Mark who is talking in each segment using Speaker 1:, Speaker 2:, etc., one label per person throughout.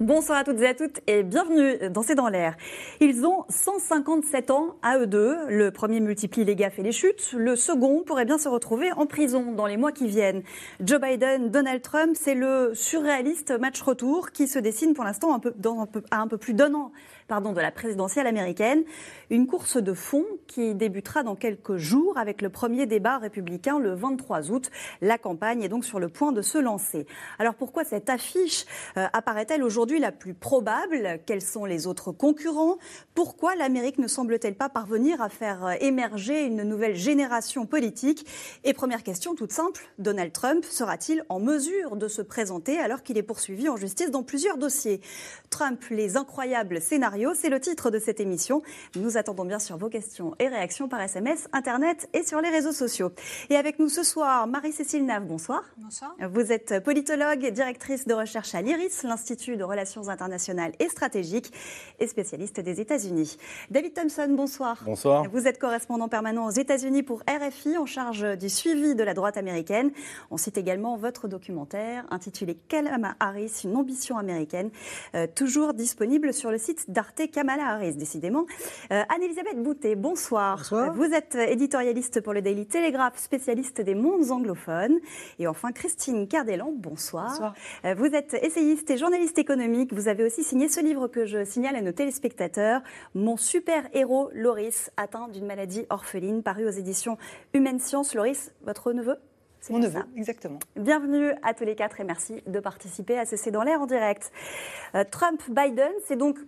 Speaker 1: Bonsoir à toutes et à toutes et bienvenue dans C'est dans l'air. Ils ont 157 ans à eux deux. Le premier multiplie les gaffes et les chutes. Le second pourrait bien se retrouver en prison dans les mois qui viennent. Joe Biden, Donald Trump, c'est le surréaliste match retour qui se dessine pour l'instant à un peu plus d'un an pardon, de la présidentielle américaine. Une course de fond qui débutera dans quelques jours avec le premier débat républicain le 23 août. La campagne est donc sur le point de se lancer. Alors pourquoi cette affiche euh, apparaît-elle aujourd'hui la plus probable? Quels sont les autres concurrents? Pourquoi l'Amérique ne semble-t-elle pas parvenir à faire euh, émerger une nouvelle génération politique? Et première question toute simple, Donald Trump sera-t-il en mesure de se présenter alors qu'il est poursuivi en justice dans plusieurs dossiers? Trump, les incroyables scénarios c'est le titre de cette émission. Nous attendons bien sûr vos questions et réactions par SMS, Internet et sur les réseaux sociaux. Et avec nous ce soir, Marie-Cécile Nave, bonsoir.
Speaker 2: Bonsoir.
Speaker 1: Vous êtes politologue, directrice de recherche à l'IRIS, l'Institut de Relations internationales et stratégiques, et spécialiste des États-Unis. David Thompson, bonsoir.
Speaker 3: Bonsoir.
Speaker 1: Vous êtes correspondant permanent aux États-Unis pour RFI, en charge du suivi de la droite américaine. On cite également votre documentaire intitulé Kalama Harris, une ambition américaine, euh, toujours disponible sur le site d'Arte Kamala Harris, décidément. Euh, Anne-Elisabeth Boutet, bonsoir.
Speaker 3: Bonsoir.
Speaker 1: Vous êtes éditorialiste pour le Daily Telegraph, spécialiste des mondes anglophones. Et enfin, Christine Cardellan, bonsoir.
Speaker 2: Bonsoir.
Speaker 1: Euh, Vous êtes essayiste et journaliste économique. Vous avez aussi signé ce livre que je signale à nos téléspectateurs, Mon super-héros Loris, atteint d'une maladie orpheline, paru aux éditions Humaine Science. Loris, votre neveu
Speaker 2: Mon neveu,
Speaker 1: ça
Speaker 2: exactement.
Speaker 1: Bienvenue à tous les quatre et merci de participer à ce C'est dans l'air en direct. Euh, Trump-Biden, c'est donc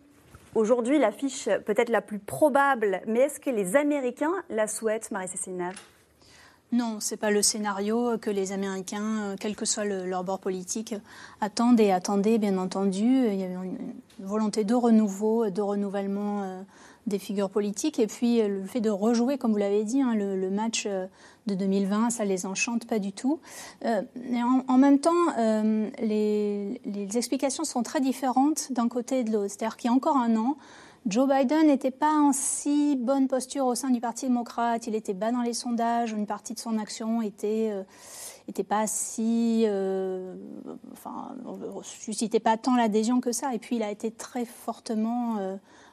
Speaker 1: aujourd'hui l'affiche peut-être la plus probable, mais est-ce que les Américains la souhaitent, Marie-Cécile
Speaker 2: Non, c'est pas le scénario que les Américains, euh, quel que soit le- leur bord politique, attendent et attendaient, bien entendu. Il y avait une une volonté de renouveau, de renouvellement euh, des figures politiques. Et puis euh, le fait de rejouer, comme vous l'avez dit, hein, le, match euh, de 2020, ça les enchante pas du tout. Euh, en, même temps, euh, les, explications sont très différentes d'un côté et de l'autre. C'est-à-dire qu'il y a encore un an, Joe Biden n'était pas en si bonne posture au sein du Parti démocrate. Il était bas dans les sondages. Une partie de son action était euh, était pas si, euh, enfin, suscitait pas tant l'adhésion que ça. Et puis il a été très fortement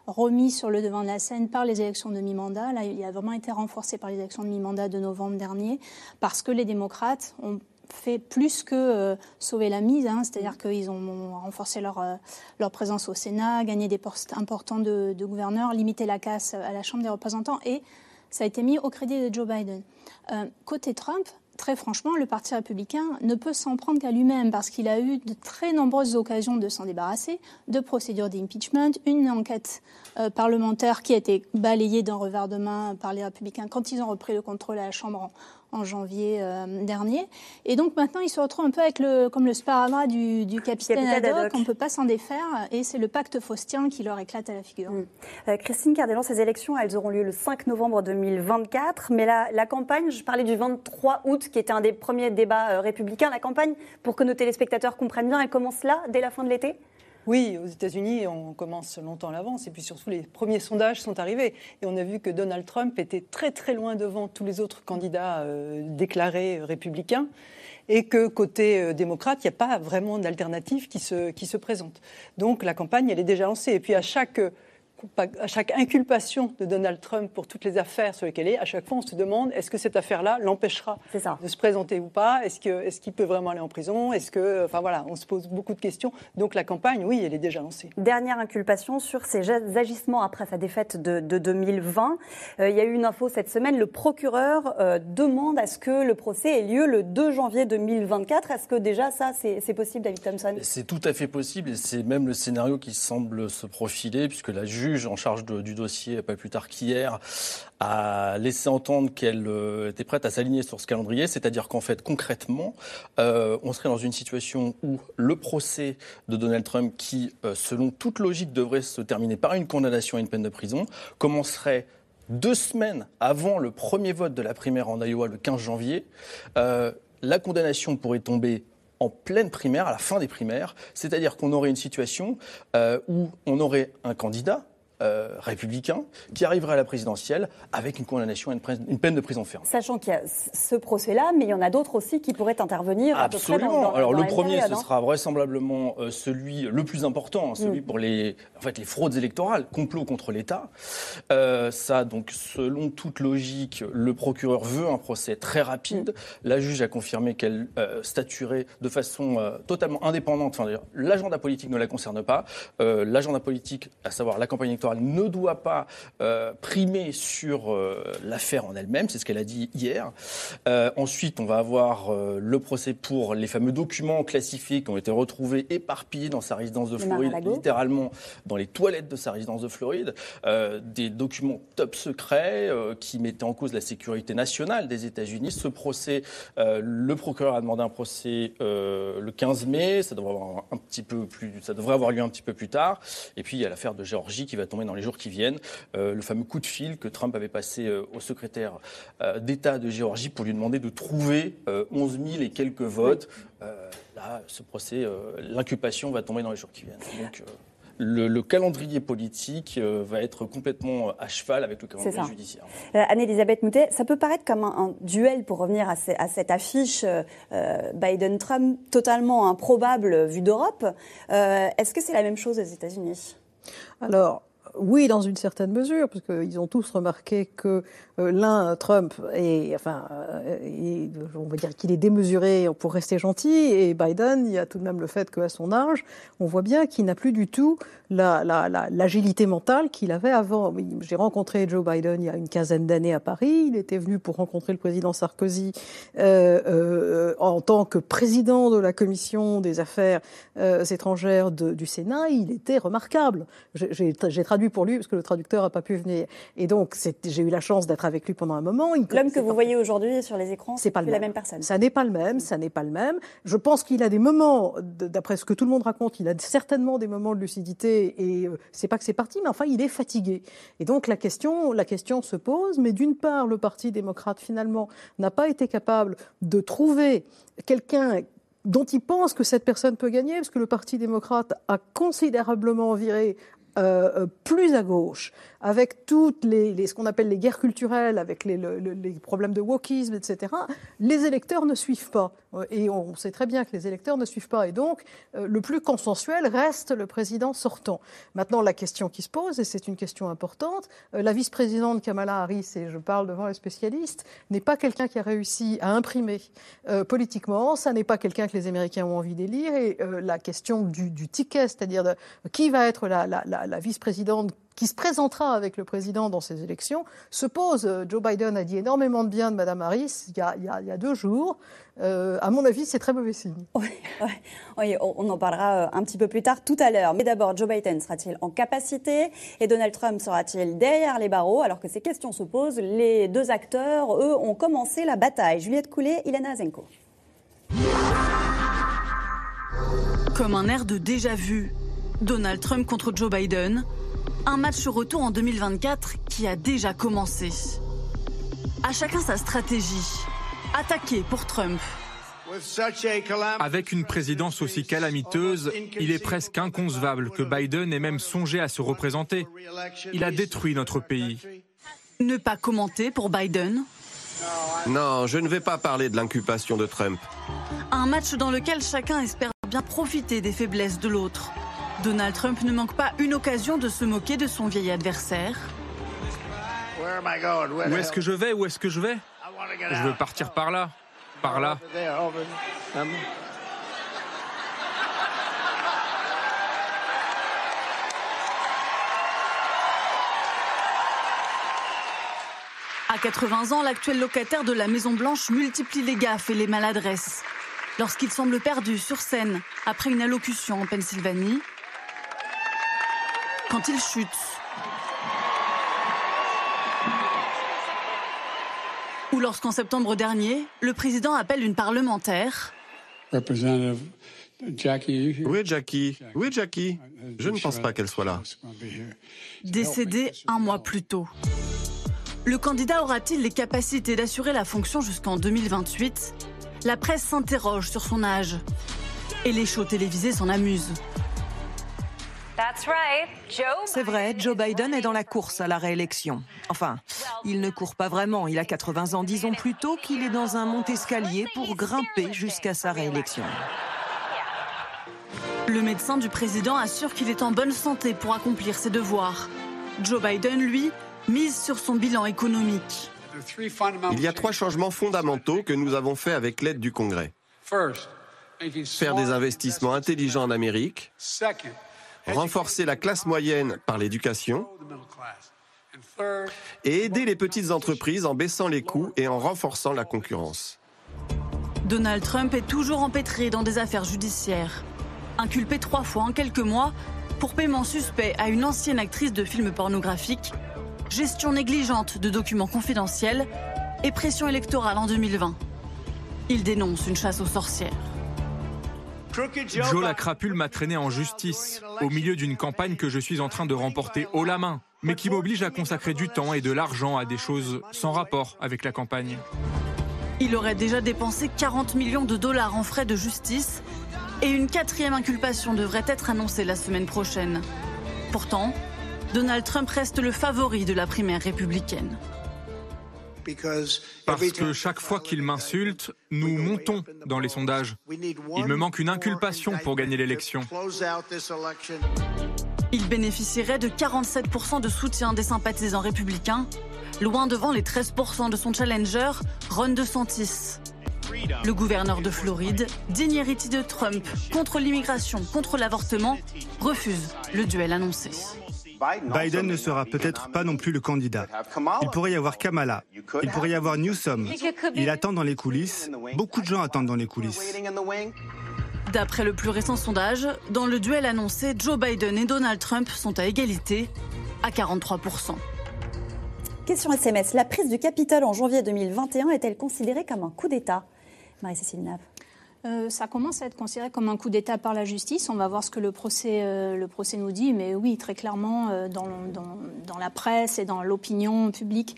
Speaker 2: remis sur le devant de la scène par les élections de mi-mandat. Là, il a vraiment été renforcé par les élections de mi-mandat de novembre dernier, parce que les démocrates ont fait plus que euh, sauver la mise, hein. c'est-à-dire qu'ils ont renforcé leur, euh, leur présence au Sénat, gagné des postes importants de, de gouverneurs, limité la casse à la Chambre des représentants, et ça a été mis au crédit de Joe Biden. Euh, côté Trump, très franchement, le Parti républicain ne peut s'en prendre qu'à lui-même parce qu'il a eu de très nombreuses occasions de s'en débarrasser, de procédures d'impeachment, une enquête euh, parlementaire qui a été balayée d'un revers de main par les républicains quand ils ont repris le contrôle à la Chambre en, janvier euh, dernier. Et donc maintenant, il se retrouve un peu avec le, comme le sparadrap du, du capitaine,
Speaker 1: Capitaine
Speaker 2: Haddock.
Speaker 1: Haddock.
Speaker 2: On ne peut pas s'en défaire et c'est le pacte faustien qui leur éclate à la figure.
Speaker 1: Euh, Christine Cardellan, ces élections, elles auront lieu le 5 novembre 2024, mais la, la campagne, je parlais du 23 août, qui était un des premiers débats euh, républicains, la campagne, pour que nos téléspectateurs comprennent bien, elle commence là, dès la fin de l'été?
Speaker 4: Oui, aux États-Unis, on commence longtemps à l'avance. Et puis surtout, les premiers sondages sont arrivés. Et on a vu que Donald Trump était très très loin devant tous les autres candidats euh, déclarés républicains. Et que côté euh, démocrate, il n'y a pas vraiment d'alternative qui se, qui se présente. Donc la campagne, elle est déjà lancée. Et puis à chaque, à chaque inculpation de Donald Trump pour toutes les affaires sur lesquelles il est, à chaque fois, on se demande est-ce que cette affaire-là l'empêchera de se présenter ou pas? Est-ce qu'il peut vraiment aller en prison? Est-ce que, enfin voilà, on se pose beaucoup de questions. Donc la campagne, oui, elle est déjà lancée.
Speaker 1: Dernière inculpation sur ses agissements après sa défaite de, de 2020. Euh, il y a eu une info cette semaine. Le procureur euh, demande à ce que le procès ait lieu le 2 janvier 2024. Est-ce que déjà ça, c'est c'est possible, David Thompson?
Speaker 3: C'est tout à fait possible et c'est même le scénario qui semble se profiler puisque la juge en charge du dossier, pas plus tard qu'hier, a laissé entendre qu'elle euh, était prête à s'aligner sur ce calendrier, c'est-à-dire qu'en fait, concrètement, euh, on serait dans une situation où le procès de Donald Trump, qui, euh, selon toute logique, devrait se terminer par une condamnation à une peine de prison, commencerait deux semaines avant le premier vote de la primaire en Iowa, le 15 janvier. La condamnation pourrait tomber en pleine primaire, à la fin des primaires, c'est-à-dire qu'on aurait une situation où on aurait un candidat euh, républicain qui arriverait à la présidentielle avec une condamnation à une, peine de prison ferme.
Speaker 1: Sachant qu'il y a ce procès-là, mais il y en a d'autres aussi qui pourraient intervenir.
Speaker 3: Absolument. Alors le premier, ce sera vraisemblablement euh, celui le plus important, hein, celui mm. pour les, en fait, les fraudes électorales, complot contre l'État. Euh, ça, donc, selon toute logique, le procureur veut un procès très rapide. Mm. La juge a confirmé qu'elle statuerait de façon totalement indépendante. Enfin, l'agenda politique ne la concerne pas. l'agenda politique, à savoir la campagne électorale ne doit pas euh, primer sur euh, l'affaire en elle-même, c'est ce qu'elle a dit hier. Euh, ensuite, on va avoir le procès pour les fameux documents classifiés qui ont été retrouvés éparpillés dans sa résidence de Floride, littéralement dans les toilettes de sa résidence de Floride, des documents top secrets qui mettaient en cause la sécurité nationale des États-Unis. Ce procès, le procureur a demandé un procès le 15 mai, ça devrait avoir un petit peu plus, ça devrait avoir lieu un petit peu plus tard. Et puis il y a l'affaire de Géorgie qui va tomber dans les jours qui viennent. Euh, le fameux coup de fil que Trump avait passé euh, au secrétaire euh, d'État de Géorgie pour lui demander de trouver 11 000 et quelques votes. là, ce procès, l'inculpation va tomber dans les jours qui viennent. Donc, le, calendrier politique va être complètement à cheval avec le calendrier judiciaire.
Speaker 1: Anne-Elisabeth Moutet, ça peut paraître comme un, duel pour revenir à, à cette affiche Biden-Trump totalement improbable vue d'Europe. Est-ce que c'est la même chose aux États-Unis?
Speaker 5: Alors, oui, dans une certaine mesure, parce qu'ils ont tous remarqué que euh, l'un, Trump, est, enfin, euh, on va dire qu'il est démesuré pour rester gentil, et Biden, il y a tout de même le fait qu'à son âge, on voit bien qu'il n'a plus du tout l'agilité la, mentale qu'il avait avant. J'ai rencontré Joe Biden il y a une quinzaine d'années à Paris. Il était venu pour rencontrer le président Sarkozy euh, en tant que président de la commission des affaires étrangères du Sénat. Il était remarquable. J'ai traduit pour lui parce que le traducteur n'a pas pu venir. Et donc, j'ai eu la chance d'être avec lui pendant un moment.
Speaker 1: L'homme que vous voyez aujourd'hui sur les écrans, c'est pas la même personne.
Speaker 5: Ça n'est pas le même, ça n'est pas le même. Je pense qu'il a des moments, d'après ce que tout le monde raconte, il a certainement des moments de lucidité et euh, c'est pas que c'est parti, mais enfin, il est fatigué. Et donc, la question, la question se pose, mais d'une part, le Parti démocrate, finalement, n'a pas été capable de trouver quelqu'un dont il pense que cette personne peut gagner, parce que le Parti démocrate a considérablement viré euh, euh, plus à gauche, avec toutes les, ce qu'on appelle les guerres culturelles, avec les, problèmes de wokisme, etc., les électeurs ne suivent pas. Et on sait très bien que les électeurs ne suivent pas. Et donc, euh, le plus consensuel reste le président sortant. Maintenant, la question qui se pose, et c'est une question importante, la vice-présidente Kamala Harris, et je parle devant les spécialistes, n'est pas quelqu'un qui a réussi à imprimer politiquement, ça n'est pas quelqu'un que les Américains ont envie d'élire, et la question du, ticket, c'est-à-dire qui va être la, vice-présidente qui se présentera avec le président dans ces élections, se pose. Euh, Joe Biden a dit énormément de bien de Mme Harris il y a, deux jours. Euh, à mon avis, c'est très mauvais signe.
Speaker 1: Oui, on en parlera euh, un petit peu plus tard tout à l'heure. Mais d'abord, Joe Biden sera-t-il en capacité et Donald Trump sera-t-il derrière les barreaux? Alors que ces questions se posent, les deux acteurs, eux, ont commencé la bataille. Juliette Coulet, Ilana Azenko.
Speaker 6: Comme un air de déjà-vu, Donald Trump contre Joe Biden, un match retour en 2024 qui a déjà commencé. À chacun sa stratégie. Attaquer pour Trump.
Speaker 7: Avec une présidence aussi calamiteuse, il est presque inconcevable que Biden ait même songé à se représenter. Il a détruit notre pays.
Speaker 6: Ne pas commenter pour Biden
Speaker 8: Non, je ne vais pas parler de l'inculpation de Trump.
Speaker 6: Un match dans lequel chacun espère bien profiter des faiblesses de l'autre. Donald Trump ne manque pas une occasion de se moquer de son vieil adversaire.
Speaker 7: Où est-ce que je vais? Où est-ce que je vais? Je veux partir par là. Par là.
Speaker 6: À 80 ans, l'actuel locataire de la Maison Blanche multiplie les gaffes et les maladresses. Lorsqu'il semble perdu sur scène après une allocution en Pennsylvanie, quand il chute. Ou lorsqu'en septembre dernier, le président appelle une parlementaire.
Speaker 8: Où est Jackie Où est Jackie Je ne pense pas qu'elle soit là.
Speaker 6: Décédé un mois plus tôt. Le candidat aura-t-il les capacités d'assurer la fonction jusqu'en 2028 La presse s'interroge sur son âge. Et les shows télévisés s'en amusent.
Speaker 9: C'est vrai, Joe Biden est dans la course à la réélection. Enfin, il ne court pas vraiment, il a 80 ans. Disons plutôt qu'il est dans un mont-escalier pour grimper jusqu'à sa réélection.
Speaker 6: Le médecin du président assure qu'il est en bonne santé pour accomplir ses devoirs. Joe Biden, lui, mise sur son bilan économique.
Speaker 8: Il y a trois changements fondamentaux que nous avons faits avec l'aide du Congrès. Faire des investissements intelligents en Amérique, renforcer la classe moyenne par l'éducation et aider les petites entreprises en baissant les coûts et en renforçant la concurrence.
Speaker 6: Donald Trump est toujours empêtré dans des affaires judiciaires. Inculpé trois fois en quelques mois pour paiement suspect à une ancienne actrice de films pornographiques, gestion négligente de documents confidentiels et pression électorale en 2020. Il dénonce une chasse aux sorcières.
Speaker 7: Joe la crapule m'a traîné en justice, au milieu d'une campagne que je suis en train de remporter haut la main, mais qui m'oblige à consacrer du temps et de l'argent à des choses sans rapport avec la campagne.
Speaker 6: Il aurait déjà dépensé 40 millions de dollars en frais de justice et une quatrième inculpation devrait être annoncée la semaine prochaine. Pourtant, Donald Trump reste le favori de la primaire républicaine.
Speaker 7: Parce que chaque fois qu'il m'insulte, nous montons dans les sondages. Il me manque une inculpation pour gagner l'élection.
Speaker 6: Il bénéficierait de 47% de soutien des sympathisants républicains, loin devant les 13% de son challenger, Ron DeSantis. Le gouverneur de Floride, digne héritier de Trump, contre l'immigration, contre l'avortement, refuse le duel annoncé.
Speaker 10: Biden ne sera peut-être pas non plus le candidat. Il pourrait y avoir Kamala, il pourrait y avoir Newsom. Il attend dans les coulisses. Beaucoup de gens attendent dans les coulisses.
Speaker 6: D'après le plus récent sondage, dans le duel annoncé, Joe Biden et Donald Trump sont à égalité, à 43%.
Speaker 1: Question SMS. La prise du Capitole en janvier 2021 est-elle considérée comme un coup d'État? Marie-Cécile Nav.
Speaker 2: Euh, ça commence à être considéré comme un coup d'État par la justice. On va voir ce que le procès, euh, le procès nous dit. Mais oui, très clairement, euh, dans, dans, dans, la presse et dans l'opinion publique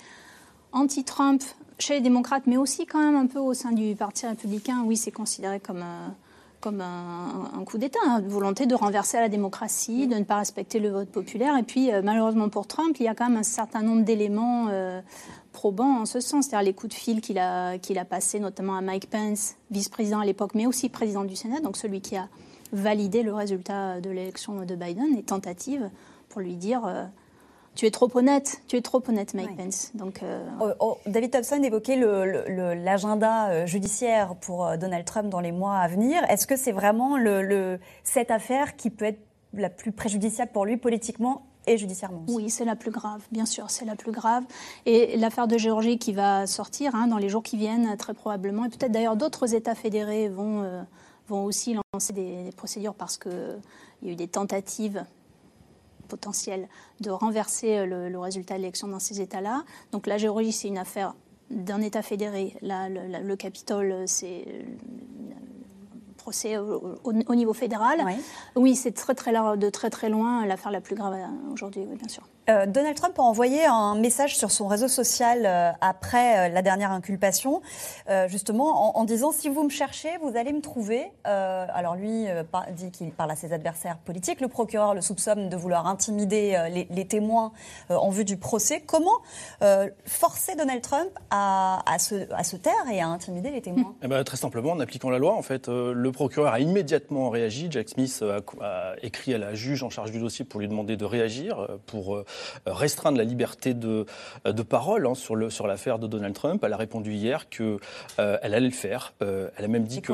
Speaker 2: anti-Trump, chez les démocrates, mais aussi quand même un peu au sein du Parti républicain, oui, c'est considéré comme, comme un, coup d'État, une volonté de renverser la démocratie, de ne pas respecter le vote populaire. Et puis, malheureusement pour Trump, il y a quand même un certain nombre d'éléments probant en ce sens, c'est-à-dire les coups de fil qu'il a, qu'il a passés notamment à Mike Pence, vice-président à l'époque, mais aussi président du Sénat, donc celui qui a validé le résultat de l'élection de Biden, et tentative pour lui dire euh, tu es trop honnête, tu es trop honnête, Mike Pence. Donc,
Speaker 1: euh... oh, oh, David Thompson évoquait l'agenda euh, judiciaire pour euh, Donald Trump dans les mois à venir. Est-ce que c'est vraiment le, cette affaire qui peut être la plus préjudiciable pour lui politiquement et judiciairement.
Speaker 2: Oui, c'est la plus grave, bien sûr, c'est la plus grave. Et l'affaire de Géorgie qui va sortir hein, dans les jours qui viennent, très probablement, et peut-être d'ailleurs d'autres États fédérés vont, euh, vont aussi lancer des, des procédures parce qu'il y a eu des tentatives potentielles de renverser le, le résultat de l'élection dans ces États-là. Donc la Géorgie, c'est une affaire d'un État fédéré. Là, le, le Capitole, c'est procès au, au, au niveau fédéral. Oui, c'est très, très, de très très loin l'affaire la plus grave aujourd'hui, oui, bien sûr.
Speaker 1: Euh, Donald Trump a envoyé un message sur son réseau social euh, après euh, la dernière inculpation, justement en, disant si vous me cherchez, vous allez me trouver. Alors lui dit qu'il parle à ses adversaires politiques. Le procureur le soupçonne de vouloir intimider les, témoins en vue du procès. Comment forcer Donald Trump à, se, taire et à intimider les témoins?
Speaker 3: Eh ben, Très simplement en appliquant la loi. En fait, le procureur a immédiatement réagi. Jack Smith a, a, écrit à la juge en charge du dossier pour lui demander de réagir, pour restreindre la liberté de, de parole hein, sur, le, sur l'affaire de Donald Trump. Elle a répondu hier qu'elle euh, allait le faire. Euh, elle a même dit
Speaker 1: Et
Speaker 3: que...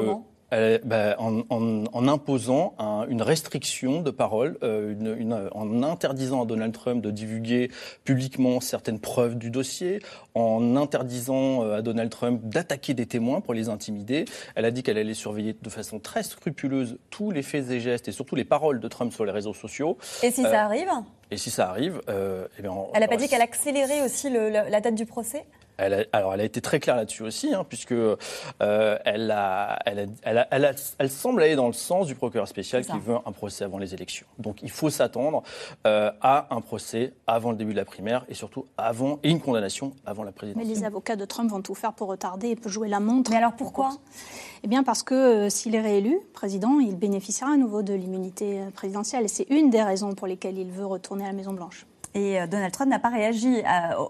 Speaker 3: Euh, bah, en, en, en, imposant un, une restriction de parole, euh, une, une, en interdisant à Donald Trump de divulguer publiquement certaines preuves du dossier, en interdisant à Donald Trump d'attaquer des témoins pour les intimider. Elle a dit qu'elle allait surveiller de façon très scrupuleuse tous les faits et gestes et surtout les paroles de Trump sur les réseaux sociaux.
Speaker 1: Et si euh, ça arrive?
Speaker 3: Et si ça arrive, eh bien,
Speaker 1: elle n'a pas dit qu'elle accélérait aussi le, la, la date du procès?
Speaker 3: Elle a, alors, elle a été très claire là-dessus aussi, hein, puisque euh, elle, a, elle, a, elle, elle, semble aller dans le sens du procureur spécial qui veut un procès avant les élections. Donc, il faut s'attendre euh, à un procès avant le début de la primaire et surtout avant et une condamnation avant la présidentielle.
Speaker 2: Mais les avocats de Trump vont tout faire pour retarder et pour jouer la montre.
Speaker 1: Mais alors pourquoi?
Speaker 2: Eh bien, parce que euh, s'il est réélu président, il bénéficiera à nouveau de l'immunité présidentielle. Et c'est une des raisons pour lesquelles il veut retourner à la Maison Blanche.
Speaker 1: Et euh, Donald Trump n'a pas réagi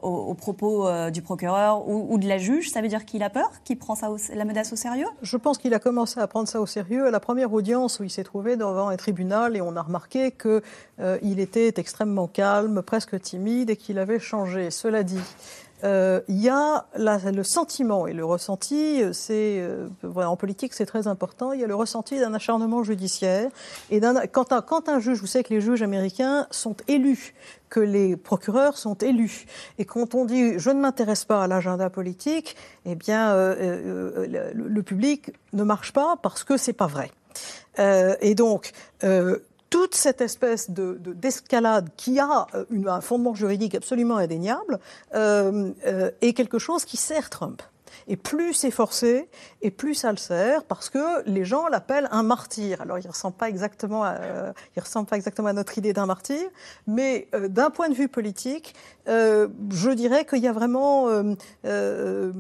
Speaker 1: aux, propos euh, du procureur ou, de la juge. Ça veut dire qu'il a peur, qu'il prend ça la menace au sérieux?
Speaker 5: Je pense qu'il a commencé à prendre ça au sérieux à la première audience où il s'est trouvé devant un tribunal et on a remarqué qu'il euh, était extrêmement calme, presque timide et qu'il avait changé. Cela dit, euh, il y a le sentiment et le ressenti, euh, c'est euh, en politique c'est très important. Il y a le ressenti d'un acharnement judiciaire et quand un, juge, vous savez que les juges américains sont élus, que les procureurs sont élus, et quand on dit je ne m'intéresse pas à l'agenda politique, eh bien le, public ne marche pas parce que c'est pas vrai. et donc toute cette espèce de, d'escalade qui a euh, un fondement juridique absolument indéniable euh, euh, est quelque chose qui sert Trump. Et plus c'est forcé, et plus ça le sert, parce que les gens l'appellent un martyr. Alors, il ne ressemble pas exactement à, il ressemble pas exactement à notre idée d'un martyr, mais d'un point de vue politique, euh, je dirais qu'il y a vraiment, euh, euh,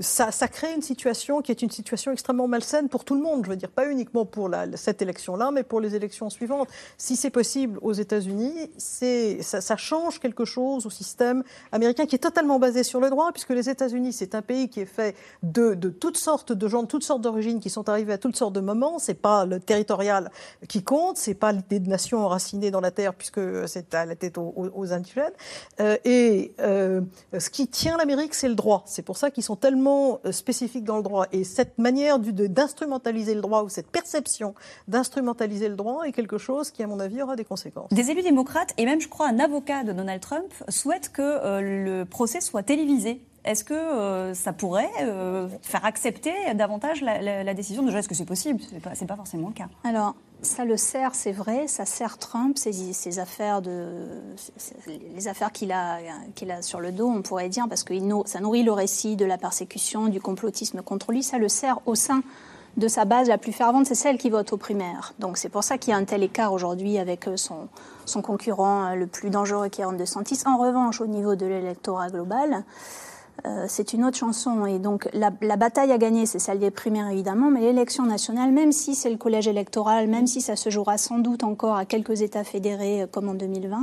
Speaker 5: ça, crée une situation qui est une situation extrêmement malsaine pour tout le monde. Je veux dire, pas uniquement pour cette élection-là, mais pour les élections suivantes. Si c'est possible aux États-Unis, ça, change quelque chose au système américain qui est totalement basé sur le droit, puisque les États-Unis, c'est un pays qui est fait de, toutes sortes de gens, de toutes sortes d'origines, qui sont arrivés à toutes sortes de moments. C'est pas le territorial qui compte, c'est pas l'idée de nation enracinée dans la terre, puisque c'est à la tête aux, indigènes. et et euh, ce qui tient l'Amérique, c'est le droit. C'est pour ça qu'ils sont tellement euh, spécifiques dans le droit. Et cette manière d'instrumentaliser le droit ou cette perception d'instrumentaliser le droit est quelque chose qui, à mon avis, aura des conséquences.
Speaker 1: Des élus démocrates et même, je crois, un avocat de Donald Trump souhaitent que euh, le procès soit télévisé. Est-ce que ça pourrait faire accepter davantage la, décision de Est-ce que c'est possible? Ce n'est pas, pas, forcément le cas.
Speaker 2: Alors, ça le sert, c'est vrai, ça sert Trump, ses, affaires de, les affaires qu'il a, a sur le dos, on pourrait dire, parce que ça nourrit le récit de la persécution, du complotisme contre lui, ça le sert au sein de sa base la plus fervente, c'est celle qui vote aux primaires. Donc c'est pour ça qu'il y a un tel écart aujourd'hui avec euh, son, son concurrent euh, le plus dangereux qui est Ron DeSantis. En revanche, au niveau de l'électorat global, euh, c'est une autre chanson. Et donc la, bataille à gagner, c'est celle des primaires évidemment, mais l'élection nationale, même si c'est le collège électoral, même si ça se jouera sans doute encore à quelques États fédérés euh, comme en 2020,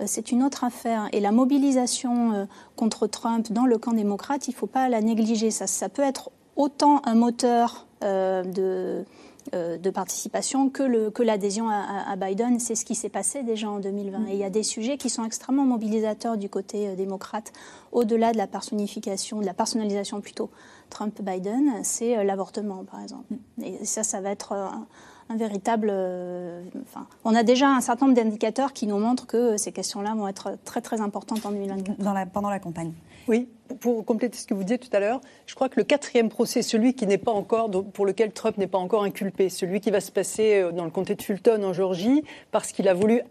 Speaker 2: euh, c'est une autre affaire. Et la mobilisation contre Trump dans le camp démocrate, il ne faut pas la négliger. Ça, peut être autant un moteur de de participation que, le, que l'adhésion à, Biden. C'est ce qui s'est passé déjà en 2020. Mm. Et il y a des sujets qui sont extrêmement mobilisateurs du côté euh, démocrate, au-delà de la personnification, de la personnalisation plutôt Trump-Biden, c'est euh, l'avortement, par exemple. Mm. Et ça, ça va être un véritable. enfin, on a déjà un certain nombre d'indicateurs qui nous montrent que ces questions-là vont être très très importantes en 2024.
Speaker 1: Dans la, pendant la campagne.
Speaker 4: Oui, pour compléter ce que vous disiez tout à l'heure, je crois que le quatrième procès, celui qui n'est pas encore, pour lequel Trump n'est pas encore inculpé, celui qui va se passer euh, dans le comté de Fulton en Georgie, parce qu'il a voulu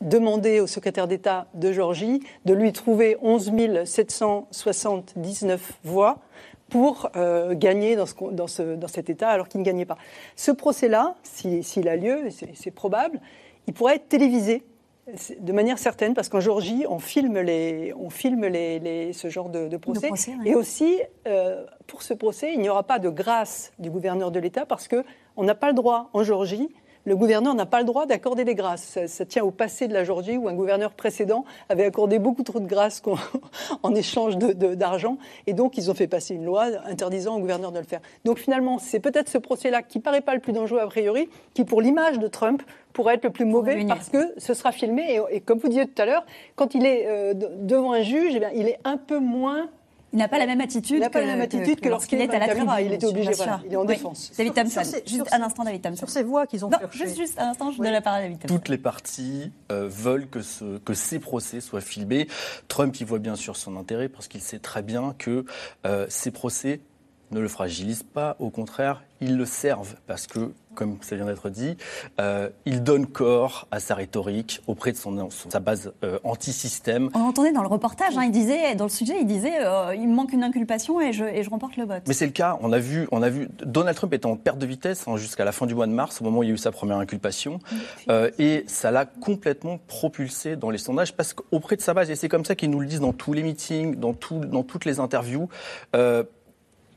Speaker 4: demander au secrétaire d'État de Georgie de lui trouver 11 779 voix pour euh, gagner dans, cet État alors qu'il ne gagnait pas. Ce procès-là, s'il a lieu, c'est probable, il pourrait être télévisé de manière certaine, parce qu'en Géorgie, on filme, les, on filme les, ce genre de, procès. Et aussi, euh, pour ce procès, il n'y aura pas de grâce du gouverneur de l'État, parce qu'on n'a pas le droit en Géorgie le gouverneur n'a pas le droit d'accorder des grâces. Ça, tient au passé de la Géorgie où un gouverneur précédent avait accordé beaucoup trop de grâces en échange d'argent. et donc, ils ont fait passer une loi interdisant au gouverneur de le faire. Donc, finalement, c'est peut-être ce procès-là qui paraît pas le plus dangereux a priori, qui, pour l'image de Trump, pourrait être le plus mauvais parce que ce sera filmé. Et, comme vous disiez tout à l'heure, quand il est euh, devant un juge, eh bien, il est un peu moins
Speaker 1: il n'a pas la même attitude.
Speaker 4: Il pas la même attitude que, lorsqu'il est à la caméra. Il était obligé, voilà, il est en défense.
Speaker 1: David Thompson. juste un instant, David Thompson.
Speaker 5: Sur ces voix qu'ils ont
Speaker 1: non, Juste, juste un instant, je donne la parole à David Thompson.
Speaker 3: Toutes les parties euh, veulent que, ce, que ces procès soient filmés. Trump y voit bien sûr son intérêt parce qu'il sait très bien que euh, ces procès ne le fragilisent pas, au contraire, ils le servent parce que, comme ça vient d'être dit, euh, il donne corps à sa rhétorique auprès de son, sa base euh, anti-système.
Speaker 1: On entendait dans le reportage, hein, il disait, dans le sujet, il disait euh, il me manque une inculpation et je, et je remporte le vote.
Speaker 3: Mais c'est le cas. On a vu, on a vu Donald Trump est en perte de vitesse hein, jusqu'à la fin du mois de mars, au moment où il y a eu sa première inculpation, et ça l'a complètement propulsé dans les sondages parce qu'auprès de sa base, et c'est comme ça qu'ils nous le disent dans tous les meetings, dans, tout, dans toutes les interviews.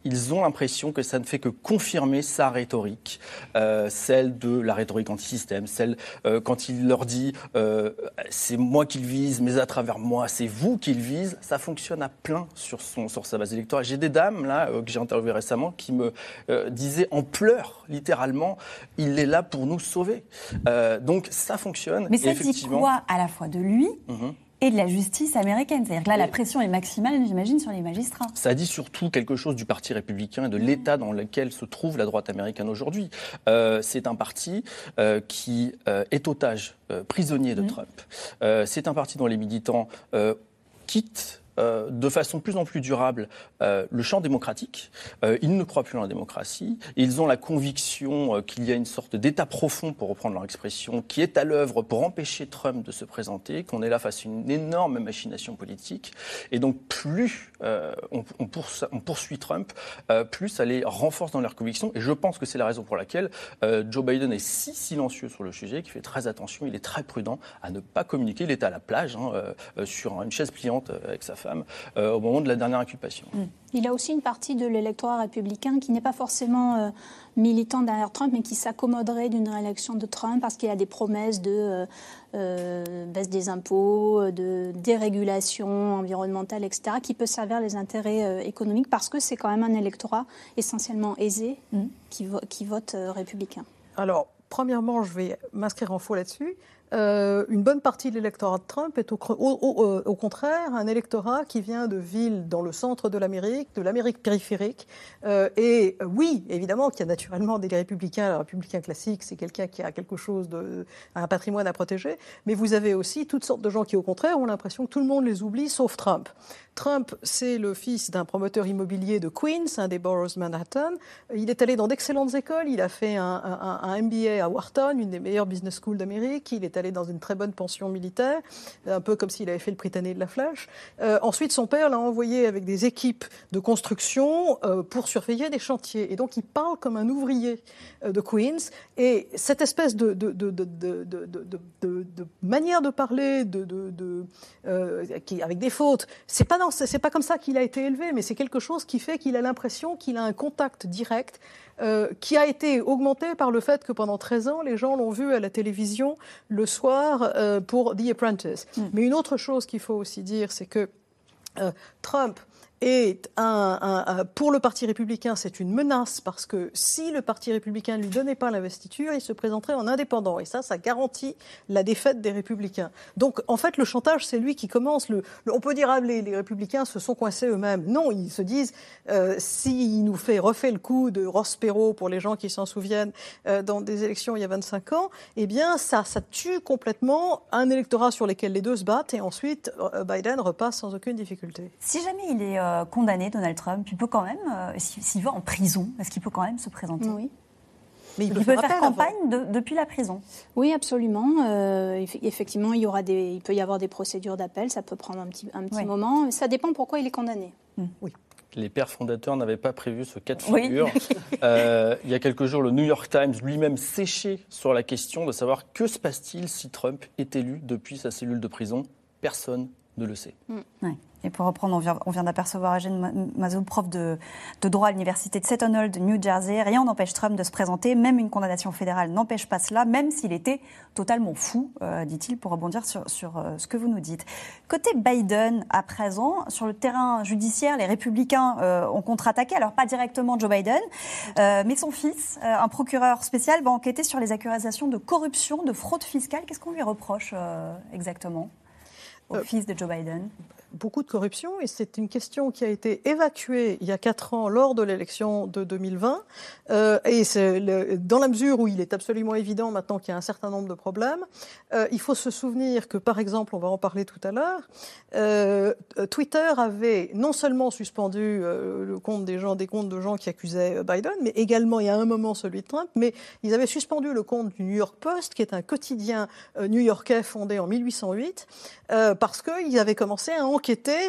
Speaker 3: Euh, ils ont l'impression que ça ne fait que confirmer sa rhétorique, euh, celle de la rhétorique anti-système, celle euh, quand il leur dit euh, c'est moi qu'il vise, mais à travers moi, c'est vous qu'il vise, ça fonctionne à plein sur, son, sur sa base électorale. J'ai des dames là que j'ai interviewées récemment qui me disaient en pleurs, littéralement, il est là pour nous sauver. donc ça fonctionne.
Speaker 1: Mais ça dit quoi à la fois de lui mhm et de la justice américaine. C'est-à-dire que là, la pression est maximale, j'imagine, sur les magistrats.
Speaker 3: Ça dit surtout quelque chose du Parti républicain et de l'état dans lequel se trouve la droite américaine aujourd'hui. Euh, c'est un parti euh, qui euh, est otage, prisonnier de Trump. c'est un parti dont les militants quittent euh, de façon plus en plus durable euh, le champ démocratique. Euh, ils ne croient plus en la démocratie. Ils ont la conviction qu'il y a une sorte d'état profond, pour reprendre leur expression, qui est à l'œuvre pour empêcher Trump de se présenter, qu'on est là face à une énorme machination politique. Et donc, plus on, poursuit Trump, plus ça les renforce dans leur conviction. Et je pense que c'est la raison pour laquelle Joe Biden est si silencieux sur le sujet, qu'il fait très attention, il est très prudent à ne pas communiquer. Il est à la plage, hein, sur une chaise pliante avec sa femme euh, au moment de la dernière inculpation. Mm.
Speaker 2: Il a aussi une partie de l'électorat républicain qui n'est pas forcément euh, militant derrière Trump, mais qui s'accommoderait d'une réélection de Trump parce qu'il y a des promesses de euh, baisse des impôts, de dérégulation environnementale, etc., qui peut servir les intérêts économiques parce que c'est quand même un électorat essentiellement aisé mm. qui, qui, vote républicain.
Speaker 5: Alors, premièrement, je vais m'inscrire en faux là-dessus. Euh, une bonne partie de l'électorat de Trump est au, au, contraire un électorat qui vient de villes dans le centre de l'Amérique, de l'Amérique périphérique. Euh, et euh, oui, évidemment qu'il y a naturellement des républicains. Le républicain classique, c'est quelqu'un qui a quelque chose de, un patrimoine à protéger. Mais vous avez aussi toutes sortes de gens qui, au contraire, ont l'impression que tout le monde les oublie, sauf Trump. Trump, c'est le fils d'un promoteur immobilier de Queens, un des boroughs Manhattan. Il est allé dans d'excellentes écoles. Il a fait un, MBA à Wharton, une des meilleures business schools d'Amérique. Allé dans une très bonne pension militaire, un peu comme s'il avait fait le Britannique de la Flash. Euh, ensuite, son père l'a envoyé avec des équipes de construction euh, pour surveiller des chantiers. Et donc, il parle comme un ouvrier euh, de Queens. Et cette espèce de, manière de parler, qui, avec des fautes, c'est pas dans pas comme ça qu'il a été élevé, mais c'est quelque chose qui fait qu'il a l'impression qu'il a un contact direct euh, qui a été augmenté par le fait que pendant 13 ans, les gens l'ont vu à la télévision le soir euh, pour The Apprentice. Mm. Mais une autre chose qu'il faut aussi dire, c'est que euh, Trump est pour le Parti républicain, c'est une menace parce que si le Parti républicain ne lui donnait pas l'investiture, il se présenterait en indépendant. Et ça, ça garantit la défaite des républicains. Donc, en fait, le chantage, c'est lui qui commence. On peut dire, ah, les, les, républicains se sont coincés eux-mêmes. Non, ils se disent, euh, s'il nous fait refait le coup de Ross Perot, pour les gens qui s'en souviennent, euh, dans des élections il y a 25 ans, eh bien, ça, ça tue complètement un électorat sur lequel les deux se battent et ensuite euh, Biden repasse sans aucune difficulté.
Speaker 1: Si jamais il est euh, condamné, Donald Trump, il peut quand même, euh, s'il va en prison, est-ce qu'il peut quand même se présenter?
Speaker 2: Oui.
Speaker 1: Mais il, peut, faire campagne depuis la prison.
Speaker 2: Oui, absolument. Euh, effectivement, il, y aura des, il peut y avoir des procédures d'appel. Ça peut prendre un petit, un petit moment. Ça dépend pourquoi il est condamné.
Speaker 1: Hmm. Oui.
Speaker 3: Les pères fondateurs n'avaient pas prévu ce cas de figure. il y a quelques jours, le New York Times lui-même séchait sur la question de savoir que se passe-t-il si Trump est élu depuis sa cellule de prison. Personne ne le sait.
Speaker 1: Hmm. Et pour reprendre, on vient, d'apercevoir Eugène Mazou, prof de, droit à l'université de Seton Hall de New Jersey. Rien n'empêche Trump de se présenter, même une condamnation fédérale n'empêche pas cela, même s'il était totalement fou, euh, dit-il, pour rebondir sur, sur euh, ce que vous nous dites. Côté Biden, à présent, sur le terrain judiciaire, les républicains euh, ont contre-attaqué, alors pas directement Joe Biden, mais son fils, un procureur spécial, va enquêter sur les accusations de corruption, de fraude fiscale. Qu'est-ce qu'on lui reproche exactement au fils de Joe Biden?
Speaker 5: Beaucoup de corruption et c'est une question qui a été évacuée il y a quatre ans lors de l'élection de 2020. Euh, et dans la mesure où il est absolument évident maintenant qu'il y a un certain nombre de problèmes, euh, il faut se souvenir que, par exemple, on va en parler tout à l'heure, euh, Twitter avait non seulement suspendu le compte des gens, des comptes de gens qui accusaient Biden, mais également, il y a un moment, celui de Trump, mais ils avaient suspendu le compte du New York Post, qui est un quotidien new-yorkais fondé en 1808, parce qu'ils avaient commencé à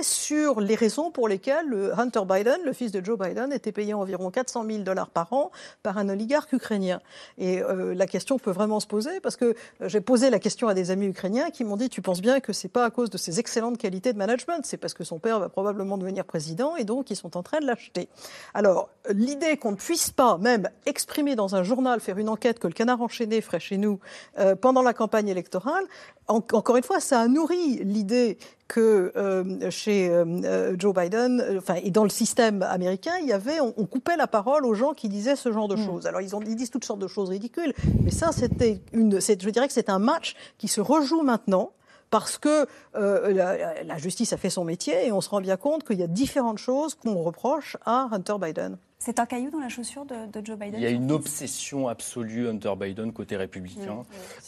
Speaker 5: sur les raisons pour lesquelles Hunter Biden, le fils de Joe Biden, était payé environ 400 000 dollars par an par un oligarque ukrainien. Et euh, la question peut vraiment se poser parce que euh, j'ai posé la question à des amis ukrainiens qui m'ont dit tu penses bien que c'est pas à cause de ses excellentes qualités de management, c'est parce que son père va probablement devenir président et donc ils sont en train de l'acheter. Alors l'idée qu'on ne puisse pas même exprimer dans un journal, faire une enquête que le canard enchaîné ferait chez nous euh, pendant la campagne électorale, encore une fois, ça a nourri l'idée que euh, chez euh, euh, Joe Biden, enfin, et dans le système américain, il y avait, on, coupait la parole aux gens qui disaient ce genre de mm. choses. Alors, ils, ont, ils disent toutes sortes de choses ridicules, mais ça, c'était une, je dirais que c'est un match qui se rejoue maintenant parce que la, la, justice a fait son métier et on se rend bien compte qu'il y a différentes choses qu'on reproche à Hunter Biden.
Speaker 1: C'est un caillou dans la chaussure de, Joe Biden
Speaker 3: Il y a une obsession absolue Hunter Biden côté républicain.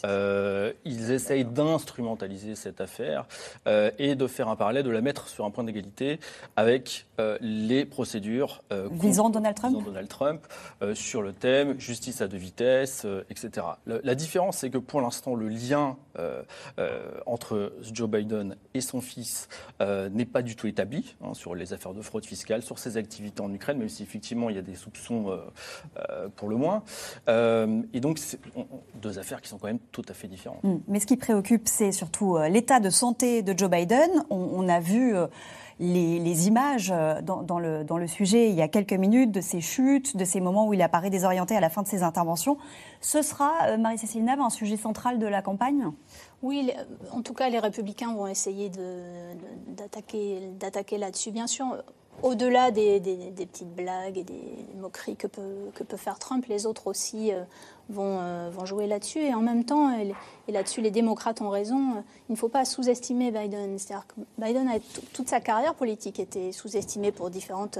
Speaker 3: Euh, ils essayent d'instrumentaliser cette affaire euh, et de faire un parallèle, de la mettre sur un point d'égalité avec euh, les procédures
Speaker 1: visant Donald Trump,
Speaker 3: visant Donald Trump sur le thème justice à deux vitesses, etc. la différence, c'est que pour l'instant, le lien entre Joe Biden et son fils n'est pas du tout établi hein, sur les affaires de fraude fiscale, sur ses activités en Ukraine, même si effectivement il y a des soupçons euh, euh, pour le moins. Euh, et donc, c'est deux affaires qui sont quand même tout à fait différentes. Mm.
Speaker 1: Mais ce qui préoccupe, c'est surtout l'état de santé de Joe Biden. On, a vu les, images dans, le, dans le sujet il y a quelques minutes de ces chutes, de ces moments où il apparaît désorienté à la fin de ses interventions. Ce sera, Marie-Cécile Nave, un sujet central de la campagne?
Speaker 2: Oui, en tout cas, les républicains vont essayer d'attaquer là-dessus. Bien sûr, au-delà des, petites blagues et des moqueries que peut, que peut faire Trump, les autres aussi euh, vont, euh, vont, jouer là-dessus. Et en même temps, et, là-dessus, les démocrates ont raison, euh, il ne faut pas sous-estimer Biden. C'est-à-dire que Biden a toute sa carrière politique été sous-estimée pour différentes,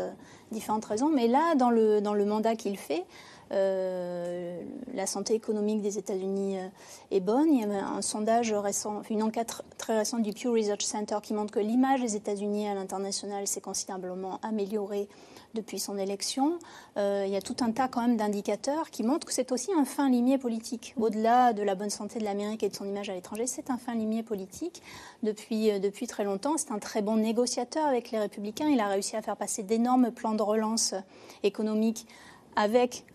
Speaker 2: différentes raisons. Mais là, dans le, dans le mandat qu'il fait, euh, la santé économique des États-Unis euh, est bonne. Il y a un sondage récent, une enquête très récente du Pew Research Center qui montre que l'image des États-Unis à l'international s'est considérablement améliorée depuis son élection. Euh, il y a tout un tas quand même d'indicateurs qui montrent que c'est aussi un fin limier politique. Au-delà de la bonne santé de l'Amérique et de son image à l'étranger, c'est un fin limier politique depuis, depuis très longtemps. C'est un très bon négociateur avec les républicains. Il a réussi à faire passer d'énormes plans de relance économique avec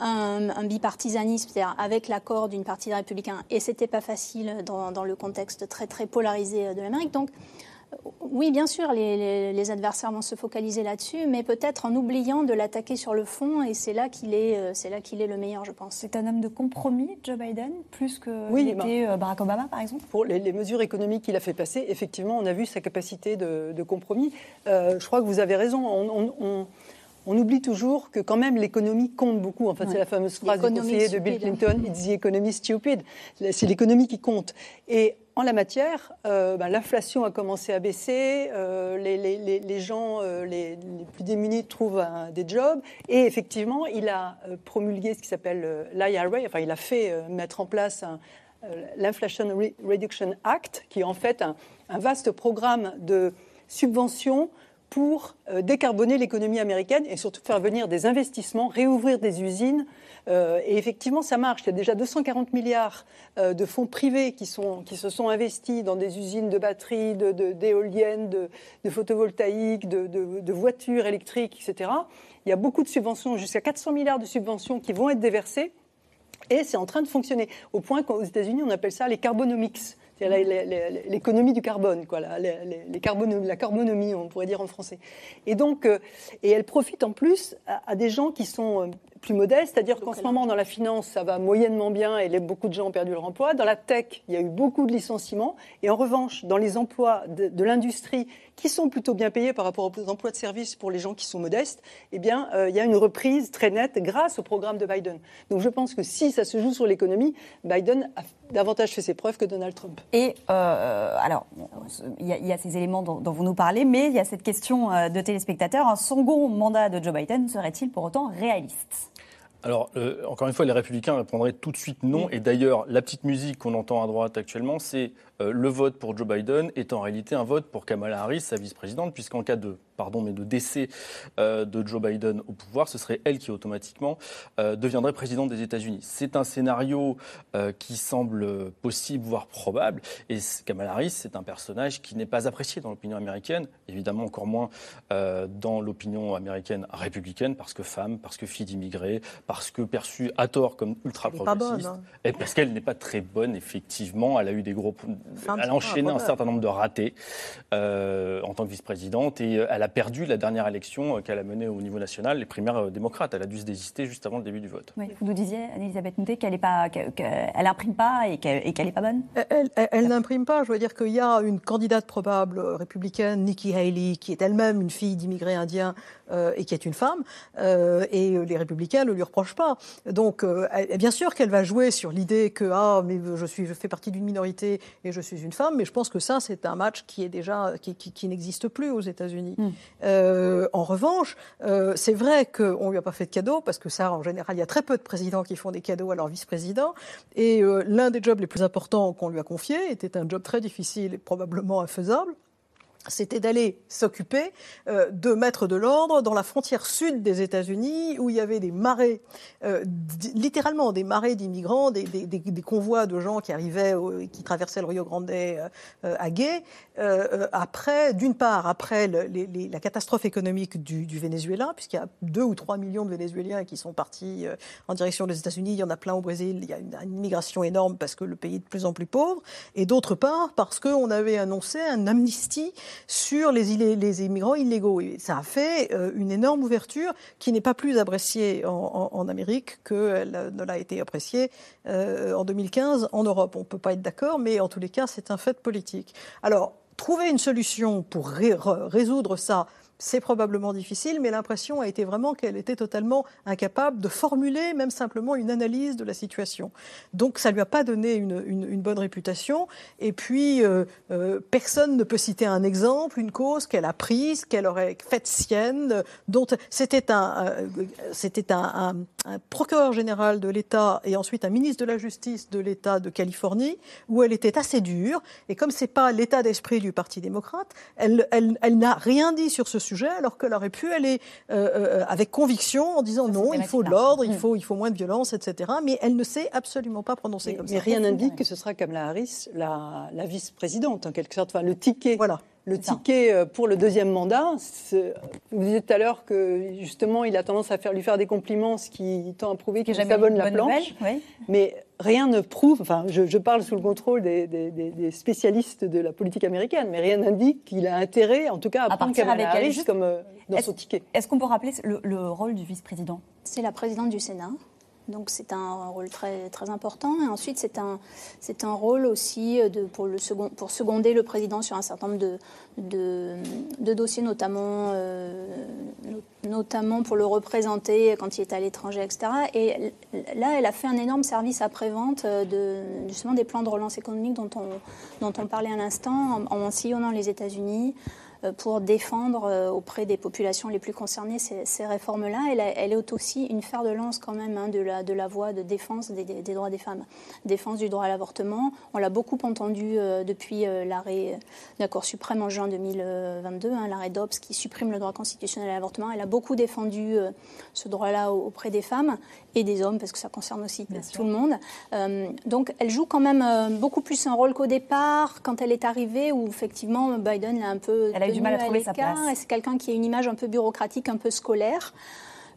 Speaker 2: un, bipartisanisme, c'est-à-dire avec l'accord d'une partie des républicains, et c'était pas facile dans, le contexte très très polarisé de l'Amérique. Donc euh, oui, bien sûr, les, adversaires vont se focaliser là-dessus, mais peut-être en oubliant de l'attaquer sur le fond, et c'est là qu'il est, euh, c'est là qu'il est le meilleur, je pense.
Speaker 1: C'est un homme de compromis, Joe Biden, plus que oui, était ben, Barack Obama, par exemple?
Speaker 4: Pour les, mesures économiques qu'il a fait passer, effectivement, on a vu sa capacité de, compromis. Euh, je crois que vous avez raison. on on oublie toujours que quand même l'économie compte beaucoup. En fait, c'est la fameuse phrase du conseiller de Bill Clinton, "It's the economy stupid". C'est l'économie qui compte. Et en la matière, euh, ben, l'inflation a commencé à baisser, euh, les, gens euh, les, plus démunis trouvent des jobs, et effectivement, il a promulgué ce qui s'appelle l'IRA, enfin, il a fait mettre en place l'Inflation Reduction Act, qui est en fait un, un vaste programme de subventions pour euh, décarboner l'économie américaine et surtout faire venir des investissements, réouvrir des usines. Euh, et effectivement, ça marche. Il y a déjà 240 milliards euh, de fonds privés qui, se sont investis dans des usines de batteries, d'éoliennes, de, photovoltaïques, de, de, voitures électriques, etc. Il y a beaucoup de subventions, jusqu'à 400 milliards de subventions qui vont être déversées. Et c'est en train de fonctionner, au point qu'aux États-Unis, on appelle ça les carbonomics l'économie du carbone, quoi, la, les, la carbonomie, on pourrait dire en français. Et donc, euh, et elle profite en plus à, des gens qui sont euh, plus modestes, c'est-à-dire qu'en ce moment, dans la finance, ça va moyennement bien et beaucoup de gens ont perdu leur emploi. Dans la tech, il y a eu beaucoup de licenciements. Et en revanche, dans les emplois de, l'industrie, qui sont plutôt bien payés par rapport aux emplois de service pour les gens qui sont modestes, eh bien, euh, il y a une reprise très nette grâce au programme de Biden. Donc je pense que si ça se joue sur l'économie, Biden a davantage fait ses preuves que Donald Trump.
Speaker 1: Et euh, alors, il y, a ces éléments dont, dont, vous nous parlez, mais il y a cette question de téléspectateurs. Un second mandat de Joe Biden serait-il pour autant réaliste?
Speaker 3: Alors, euh, encore une fois, les républicains répondraient tout de suite non. Et d'ailleurs, la petite musique qu'on entend à droite actuellement, c'est euh, le vote pour Joe Biden est en réalité un vote pour Kamala Harris, sa vice-présidente, puisqu'en cas de, pardon, mais de décès euh, de Joe Biden au pouvoir, ce serait elle qui automatiquement deviendrait présidente des États-Unis. C'est un scénario qui semble possible, voire probable. Et Kamala Harris, c'est un personnage qui n'est pas apprécié dans l'opinion américaine, évidemment encore moins dans l'opinion américaine républicaine, parce que femme, parce que fille d'immigrés, parce que perçue à tort comme ultra progressiste, hein. et parce qu'elle n'est pas très bonne, effectivement. Elle a eu des gros. Elle a enchaîné un certain nombre de ratés euh, en tant que vice-présidente et euh, elle a perdu la dernière élection euh, qu'elle a menée au niveau national, les primaires démocrates. Elle a dû se désister juste avant le début du vote.
Speaker 1: vous nous disiez, Anne-Elisabeth Moutet, qu'elle n'imprime pas et qu'elle n'est pas bonne?
Speaker 5: Elle, n'imprime pas. Je veux dire qu'il y a une candidate probable républicaine, Nikki Haley, qui est elle-même une fille d'immigrés indiens et qui est une femme. et les républicains le lui reprochent pas. Donc, euh, bien sûr qu'elle va jouer sur l'idée que ah, mais je suis, je fais partie d'une minorité et je suis une femme. Mais je pense que ça, c'est un match qui est déjà qui, n'existe plus aux États-Unis. Hmm. Euh, en revanche, euh, c'est vrai qu'on lui a pas fait de cadeau parce que ça, en général, il y a très peu de présidents qui font des cadeaux à leur vice-président. Et l'un des jobs les plus importants qu'on lui a confié était un job très difficile et probablement infaisable c'était d'aller s'occuper euh, de mettre de l'ordre dans la frontière sud des États-Unis, où il y avait des marées, euh, littéralement des marées d'immigrants, des, convois de gens qui arrivaient, qui traversaient le Rio Grande euh, à Gay, après, d'une part, après la catastrophe économique du, Venezuela, puisqu'il y a deux ou trois millions de Vénézuéliens qui sont partis en direction des États-Unis, il y en a plein au Brésil, il y a une, une immigration énorme parce que le pays est de plus en plus pauvre, et d'autre part, parce qu'on avait annoncé un amnistie sur les, immigrants illégaux. Et ça a fait euh, une énorme ouverture qui n'est pas plus appréciée en, Amérique qu'elle ne l'a été appréciée euh, en 2015 en Europe. On ne peut pas être d'accord, mais en tous les cas, c'est un fait politique. Alors, trouver une solution pour résoudre ça c'est probablement difficile, mais l'impression a été vraiment qu'elle était totalement incapable de formuler même simplement une analyse de la situation. Donc ça ne lui a pas donné une, bonne réputation. Et puis, euh, euh, personne ne peut citer un exemple, une cause qu'elle a prise, qu'elle aurait faite sienne, dont c'était un, c'était un, procureur général de l'État et ensuite un ministre de la Justice de l'État de Californie, où elle était assez dure. Et comme c'est pas l'état d'esprit du Parti démocrate, elle, elle n'a rien dit sur ce sujet alors qu'elle aurait pu aller euh, euh, avec conviction en disant non, il faut de l'ordre, il, mm. faut, il faut moins de violence, etc. Mais elle ne s'est absolument pas prononcée comme
Speaker 4: ça.
Speaker 5: Mais
Speaker 4: rien n'indique que ce sera Kamala Harris, la, la vice-présidente, en quelque sorte. Enfin, le ticket.
Speaker 5: Voilà
Speaker 4: le ticket euh, pour le deuxième mandat. Vous disiez tout à l'heure que justement, il a tendance à faire, lui faire des compliments, ce qui tend à prouver qu'il bonne la planche. Mais rien ne prouve, enfin, je, parle sous le contrôle des, spécialistes de la politique américaine, mais rien n'indique qu'il a intérêt, en tout cas, à, prendre Kamala Harris comme euh, dans son ticket.
Speaker 1: Est-ce qu'on peut rappeler le rôle du vice-président?
Speaker 2: C'est la présidente du Sénat. Donc c'est un rôle très, très important. Et ensuite, c'est un, c'est un rôle aussi de, pour, le second, pour seconder le président sur un certain nombre de, de, dossiers, notamment, euh, notamment pour le représenter quand il est à l'étranger, etc. Et là, elle a fait un énorme service après-vente euh, justement des plans de relance économique dont on, dont on parlait à l'instant, en sillonnant les États-Unis. Euh, pour défendre euh, auprès des populations les plus concernées ces, réformes-là. Elle, elle, est aussi une fer de lance quand même hein, de, la, de la voie de défense des, droits des femmes, défense du droit à l'avortement. On l'a beaucoup entendu euh, depuis l'arrêt de la Cour suprême en juin 2022, hein, l'arrêt Dobbs qui supprime le droit constitutionnel à l'avortement. Elle a beaucoup défendu ce droit-là auprès des femmes et des hommes, parce que ça concerne aussi tout le monde. donc elle joue quand même beaucoup plus un rôle qu'au départ, quand elle est arrivée, où effectivement Biden l'a un peu
Speaker 1: du mal à trouver sa place.
Speaker 2: C'est quelqu'un qui a une image un peu bureaucratique, un peu scolaire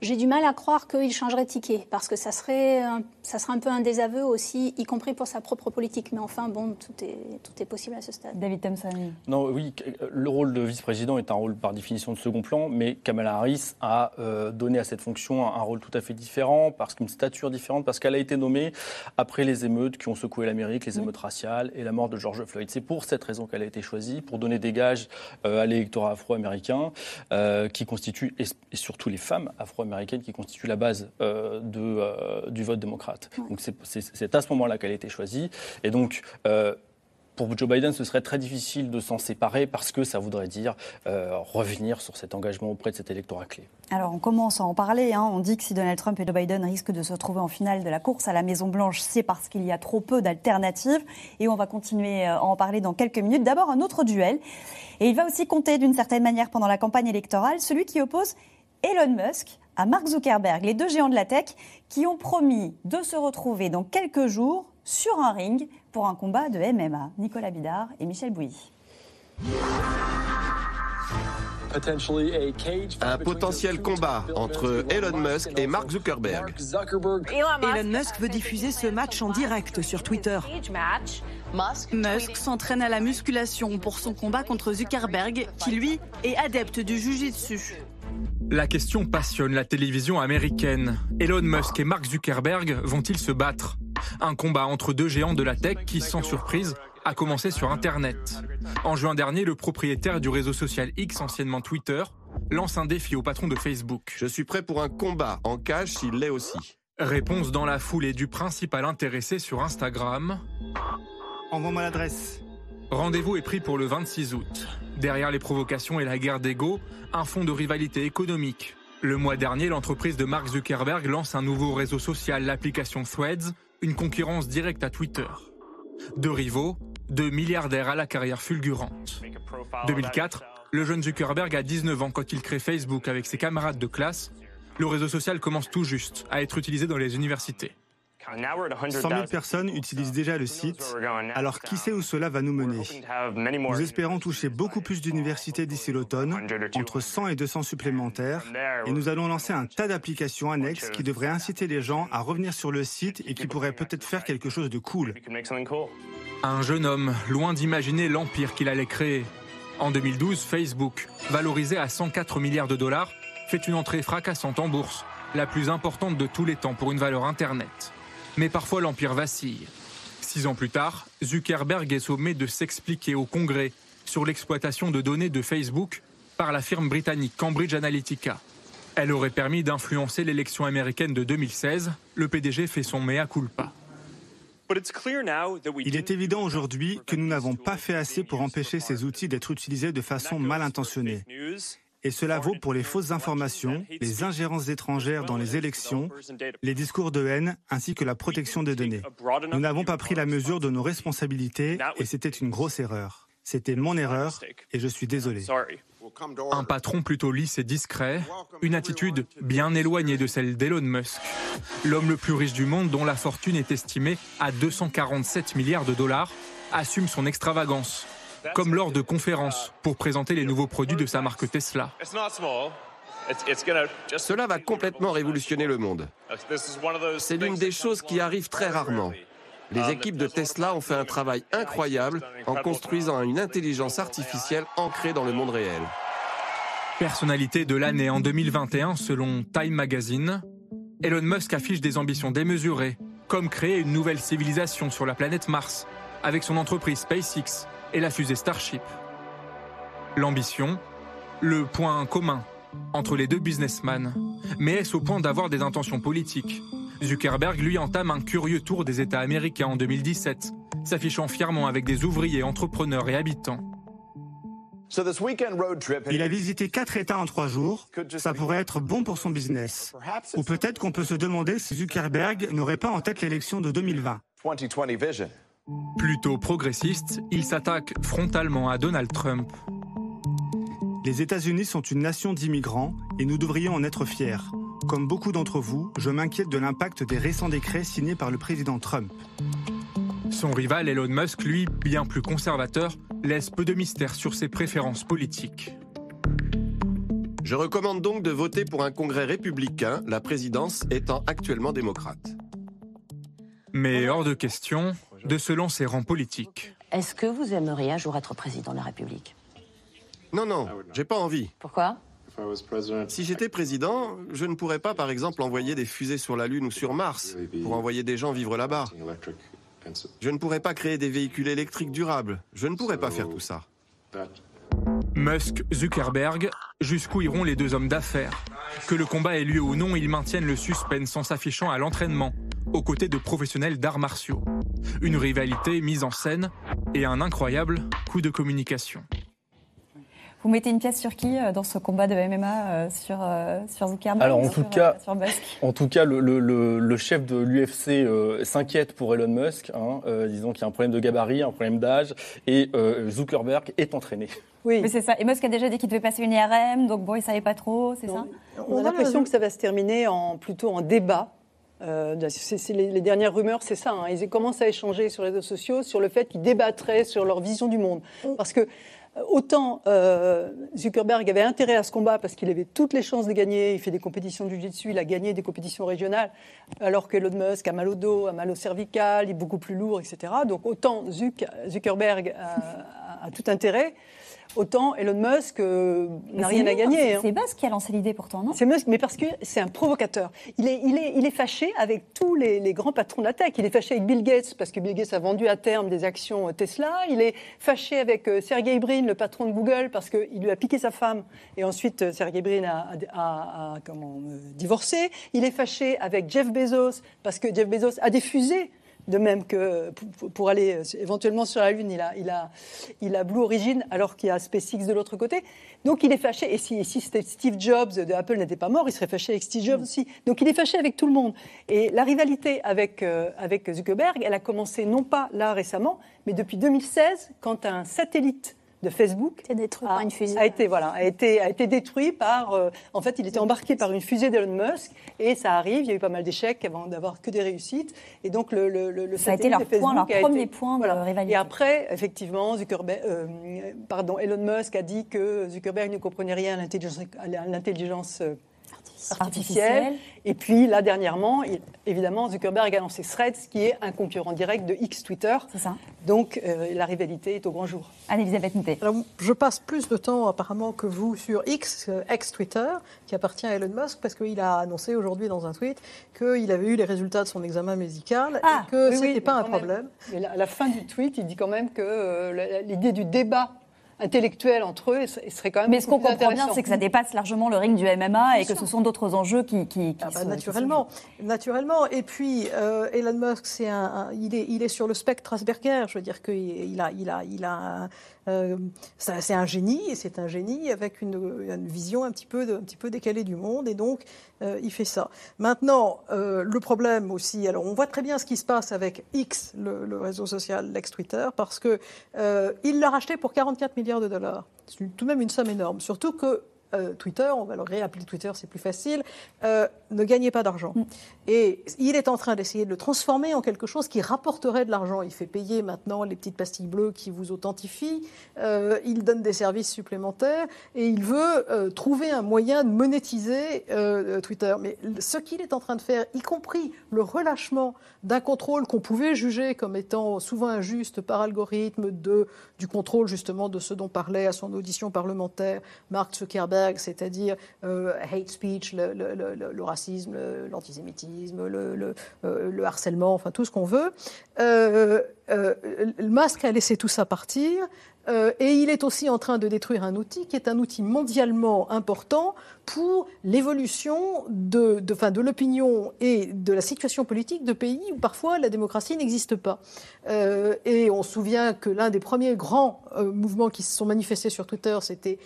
Speaker 2: j'ai du mal à croire qu'il changerait de ticket, parce que ça serait, ça serait un peu un désaveu aussi, y compris pour sa propre politique. Mais enfin, bon, tout est, tout est possible à ce stade.
Speaker 1: David Thompson.
Speaker 3: Non, oui, le rôle de vice-président est un rôle par définition de second plan, mais Kamala Harris a euh, donné à cette fonction un, rôle tout à fait différent, parce qu'une stature différente, parce qu'elle a été nommée après les émeutes qui ont secoué l'Amérique, les émeutes raciales et la mort de George Floyd. C'est pour cette raison qu'elle a été choisie, pour donner des gages euh, à l'électorat afro-américain, euh, qui constitue, et, et, surtout les femmes afro-américaines, américaine qui constitue la base de, du vote démocrate. Donc c'est à ce moment-là qu'elle a été choisie. Et donc pour Joe Biden, ce serait très difficile de s'en séparer parce que ça voudrait dire euh, revenir sur cet engagement auprès de cet électorat clé.
Speaker 1: Alors on commence à en parler. Hein. On dit que si Donald Trump et Joe Biden risquent de se retrouver en finale de la course à la Maison-Blanche, c'est parce qu'il y a trop peu d'alternatives. Et on va continuer euh, à en parler dans quelques minutes. D'abord un autre duel. Et il va aussi compter d'une certaine manière pendant la campagne électorale, celui qui oppose Elon Musk à Mark Zuckerberg, les deux géants de la tech qui ont promis de se retrouver dans quelques jours sur un ring pour un combat de MMA. Nicolas Bidard et Michel Bouilly.
Speaker 8: Un potentiel combat entre Elon Musk et Mark Zuckerberg.
Speaker 9: Elon Musk veut diffuser ce match en direct sur Twitter.
Speaker 6: Musk s'entraîne à la musculation pour son combat contre Zuckerberg, qui lui est adepte du jujitsu.
Speaker 7: La question passionne la télévision américaine. Elon Musk et Mark Zuckerberg vont-ils se battre? Un combat entre deux géants de la tech qui, sans surprise, a commencé sur Internet. En juin dernier, le propriétaire du réseau social X, anciennement Twitter, lance un défi au patron de Facebook.
Speaker 8: Je suis prêt pour un combat en cage s'il l'est aussi.
Speaker 7: Réponse dans la foulée du principal intéressé sur Instagram.
Speaker 10: Envoie-moi l'adresse.
Speaker 7: Rendez-vous est pris pour le 26 août. Derrière les provocations et la guerre d'ego, un fond de rivalité économique. Le mois dernier, l'entreprise de Mark Zuckerberg lance un nouveau réseau social, l'application Threads, une concurrence directe à Twitter. Deux rivaux, deux milliardaires à la carrière fulgurante. 2004, le jeune Zuckerberg a 19 ans quand il crée Facebook avec ses camarades de classe. Le réseau social commence tout juste à être utilisé dans les universités.
Speaker 10: 100 000 personnes utilisent déjà le site, alors qui sait où cela va nous mener? Nous espérons toucher beaucoup plus d'universités d'ici l'automne, entre 100 et 200 supplémentaires, et nous allons lancer un tas d'applications annexes qui devraient inciter les gens à revenir sur le site et qui pourraient peut-être faire quelque chose de cool.
Speaker 7: Un jeune homme, loin d'imaginer l'empire qu'il allait créer. En 2012, Facebook, valorisé à 104 milliards de dollars, fait une entrée fracassante en bourse, la plus importante de tous les temps pour une valeur Internet. Mais parfois l'Empire vacille. Six ans plus tard, Zuckerberg est sommé de s'expliquer au Congrès sur l'exploitation de données de Facebook par la firme britannique Cambridge Analytica. Elle aurait permis d'influencer l'élection américaine de 2016. Le PDG fait son mea culpa.
Speaker 10: Il est évident aujourd'hui que nous n'avons pas fait assez pour empêcher ces outils d'être utilisés de façon mal intentionnée. Et cela vaut pour les fausses informations, les ingérences étrangères dans les élections, les discours de haine, ainsi que la protection des données. Nous n'avons pas pris la mesure de nos responsabilités et c'était une grosse erreur. C'était mon erreur et je suis désolé.
Speaker 7: Un patron plutôt lisse et discret, une attitude bien éloignée de celle d'Elon Musk, l'homme le plus riche du monde dont la fortune est estimée à 247 milliards de dollars, assume son extravagance comme lors de conférences pour présenter les nouveaux produits de sa marque Tesla.
Speaker 8: Cela va complètement révolutionner le monde. C'est l'une des choses qui arrivent très rarement. Les équipes de Tesla ont fait un travail incroyable en construisant une intelligence artificielle ancrée dans le monde réel.
Speaker 7: Personnalité de l'année en 2021 selon Time Magazine, Elon Musk affiche des ambitions démesurées, comme créer une nouvelle civilisation sur la planète Mars, avec son entreprise SpaceX, et la fusée Starship. L'ambition, le point commun entre les deux businessmen. Mais est-ce au point d'avoir des intentions politiques? Zuckerberg, lui, entame un curieux tour des États américains en 2017, s'affichant fièrement avec des ouvriers, entrepreneurs et habitants.
Speaker 10: Il a visité quatre États en trois jours. Ça pourrait être bon pour son business. Ou peut-être qu'on peut se demander si Zuckerberg n'aurait pas en tête l'élection de 2020.
Speaker 7: Plutôt progressiste, il s'attaque frontalement à Donald Trump.
Speaker 10: Les États-Unis sont une nation d'immigrants et nous devrions en être fiers. Comme beaucoup d'entre vous, je m'inquiète de l'impact des récents décrets signés par le président Trump.
Speaker 7: Son rival Elon Musk, lui, bien plus conservateur, laisse peu de mystère sur ses préférences politiques.
Speaker 8: Je recommande donc de voter pour un congrès républicain, la présidence étant actuellement démocrate.
Speaker 7: Mais hors de question, de se lancer en politique.
Speaker 11: Est-ce que vous aimeriez un jour être président de la République?
Speaker 8: Non, non, j'ai pas envie.
Speaker 11: Pourquoi?
Speaker 8: Si j'étais président, je ne pourrais pas, par exemple, envoyer des fusées sur la Lune ou sur Mars pour envoyer des gens vivre là-bas. Je ne pourrais pas créer des véhicules électriques durables. Je ne pourrais pas faire tout ça.
Speaker 7: Musk, Zuckerberg, jusqu'où iront les deux hommes d'affaires? Que le combat ait lieu ou non, ils maintiennent le suspense en s'affichant à l'entraînement, aux côtés de professionnels d'arts martiaux. Une rivalité mise en scène et un incroyable coup de communication.
Speaker 1: Vous mettez une pièce sur qui euh, dans ce combat de MMA euh, sur, euh, sur Zuckerberg
Speaker 3: Alors en tout, cas,
Speaker 1: sur Musk
Speaker 3: en tout cas, le, le, le, chef de l'UFC s'inquiète pour Elon Musk. Hein, disons qu'il y a un problème de gabarit, un problème d'âge, et Zuckerberg est entraîné.
Speaker 1: Oui, mais c'est ça. Et Musk a déjà dit qu'il devait passer une IRM, donc bon, il savait pas trop, c'est ça
Speaker 4: On, a l'impression que ça va se terminer en plutôt en débat. C'est, les, les, dernières rumeurs, c'est ça. Hein. Ils commencent à échanger sur les réseaux sociaux sur le fait qu'ils débattraient sur leur vision du monde. Parce que Autant euh, Zuckerberg avait intérêt à ce combat parce qu'il avait toutes les chances de gagner. Il fait des compétitions de jiu-jitsu, il a gagné des compétitions régionales, alors que Elon Musk a mal au dos, a mal au cervical, il est beaucoup plus lourd, etc. Donc autant Zuckerberg a tout intérêt autant Elon Musk euh, n'a rien à gagner.
Speaker 1: Hein. C'est Musk qui a lancé l'idée pourtant, non?
Speaker 4: C'est Musk, mais parce que c'est un provocateur. Il est, il, est, il est fâché avec tous les, grands patrons de la tech. Il est fâché avec Bill Gates parce que Bill Gates a vendu à terme des actions Tesla. Il est fâché avec euh, Sergey Brin, le patron de Google, parce qu'il lui a piqué sa femme. Et ensuite, euh, Sergey Brin a, comment, divorcé. Il est fâché avec Jeff Bezos parce que Jeff Bezos a diffusé de même que pour aller euh, éventuellement sur la Lune, il a, il a, il a Blue Origin alors qu'il y a SpaceX de l'autre côté. Donc il est fâché. Et si, si Steve Jobs de Apple n'était pas mort, il serait fâché avec Steve Jobs mm. aussi. Donc il est fâché avec tout le monde. Et la rivalité avec, euh, avec Zuckerberg, elle a commencé non pas là récemment, mais depuis 2016, quand un satellite de Facebook
Speaker 2: a, détruit par une fusée.
Speaker 4: a été voilà a été a été détruit par euh, en fait il était embarqué par une fusée d'Elon Musk et ça arrive il y a eu pas mal d'échecs avant d'avoir que des réussites et donc le, le, le
Speaker 1: ça a été leur, point, leur premier point de rivalité.
Speaker 4: Et après effectivement Zuckerberg euh, pardon Elon Musk a dit que Zuckerberg ne comprenait rien à l'intelligence artificielle. Et puis là, dernièrement, évidemment, Zuckerberg a lancé Threads, qui est un concurrent direct de X Twitter.
Speaker 1: C'est ça.
Speaker 4: Donc euh, la rivalité est au grand jour.
Speaker 1: Anne-Elisabeth Moutet.
Speaker 5: je passe plus de temps apparemment que vous sur X, euh, ex Twitter, qui appartient à Elon Musk, parce qu'il a annoncé aujourd'hui dans un tweet qu'il avait eu les résultats de son examen médical et ah, que ce n'était pas un problème.
Speaker 4: Mais à la fin du tweet, il dit quand même que euh, l'idée du débat intellectuel entre eux serait quand même.
Speaker 1: Mais ce qu'on comprend bien, c'est que ça dépasse largement le ring du MMA et que ce sont d'autres enjeux qui. qui,
Speaker 5: ah bah, naturellement, naturellement. Et puis euh, Elon Musk, c'est un, il est, il est sur le spectre Asperger. Je veux dire qu'il a, il a, il a euh, c'est un génie, et c'est un génie avec une, vision un petit, peu décalée du monde, et donc euh, il fait ça. Maintenant, euh, le problème aussi, alors on voit très bien ce qui se passe avec X, le, réseau social, l'ex-Twitter, parce qu'il l'a racheté pour 44 milliards de dollars. C'est tout de même une somme énorme, surtout que euh, Twitter, on va le réappeler Twitter, c'est plus facile, euh, ne gagnait pas d'argent. Mm. Et il est en train d'essayer de le transformer en quelque chose qui rapporterait de l'argent. Il fait payer maintenant les petites pastilles bleues qui vous authentifient, euh, il donne des services supplémentaires et il veut trouver un moyen de monétiser Twitter. Mais ce qu'il est en train de faire, y compris le relâchement d'un contrôle qu'on pouvait juger comme étant souvent injuste par algorithme, de, du contrôle justement de ce dont parlait à son audition parlementaire Mark Zuckerberg, c'est-à-dire euh, hate speech, le, racisme, l'antisémitisme, le, harcèlement, enfin tout ce qu'on veut. Euh, euh, Musk a laissé tout ça partir. Euh, et il est aussi en train de détruire un outil qui est un outil mondialement important pour l'évolution de, l'opinion et de la situation politique de pays où parfois la démocratie n'existe pas. Euh, et on se souvient que l'un des premiers grands euh, mouvements qui se sont manifestés sur Twitter, c'était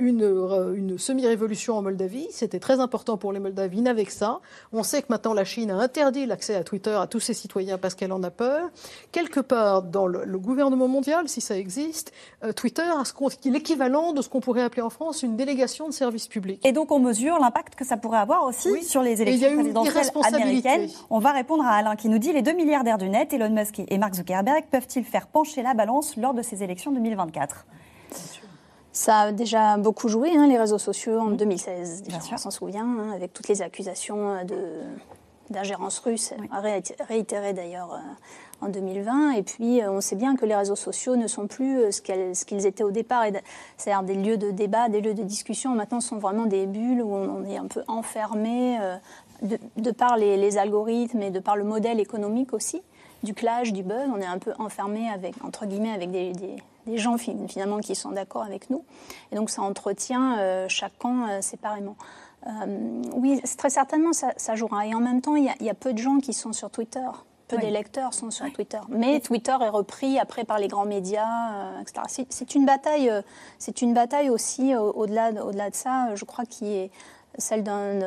Speaker 5: une, semi-révolution en Moldavie. C'était très important pour les Moldaves. avec ça. On sait que maintenant la Chine a interdit l'accès à Twitter à tous ses citoyens parce qu'elle en a peur. Quelque part dans le, gouvernement mondial, si ça existe, Twitter ce qui est l'équivalent de ce qu'on pourrait appeler en France une délégation de service public.
Speaker 1: Et donc on mesure l'impact que ça pourrait avoir aussi sur les élections présidentielles américaines. On va répondre à Alain qui nous dit les deux milliardaires du net, Elon Musk et Mark Zuckerberg, peuvent-ils faire pencher la balance lors de ces élections 2024
Speaker 2: ça a déjà beaucoup joué, hein, les réseaux sociaux, en 2016. on s'en souvient, hein, avec toutes les accusations d'ingérence russe, réitérées d'ailleurs euh, en 2020. Et puis, euh, on sait bien que les réseaux sociaux ne sont plus euh, ce qu'ils étaient au départ. C'est-à-dire des lieux de débat, des lieux de discussion. Maintenant, sont vraiment des bulles où on est un peu enfermé euh, de, par les, algorithmes et de par le modèle économique aussi. du clash, du buzz. On est un peu enfermé avec, entre guillemets, avec des, gens finalement qui sont d'accord avec nous. Et donc ça entretient euh, euh, séparément. oui, très certainement, ça, jouera. Et en même temps, il y, a peu de gens qui sont sur Twitter. Peu d'électeurs sont sur Twitter. Mais Twitter est repris après par les grands médias, etc. C'est une bataille, c'est une bataille aussi au-delà, au-delà de ça. Je crois qui est celle d'un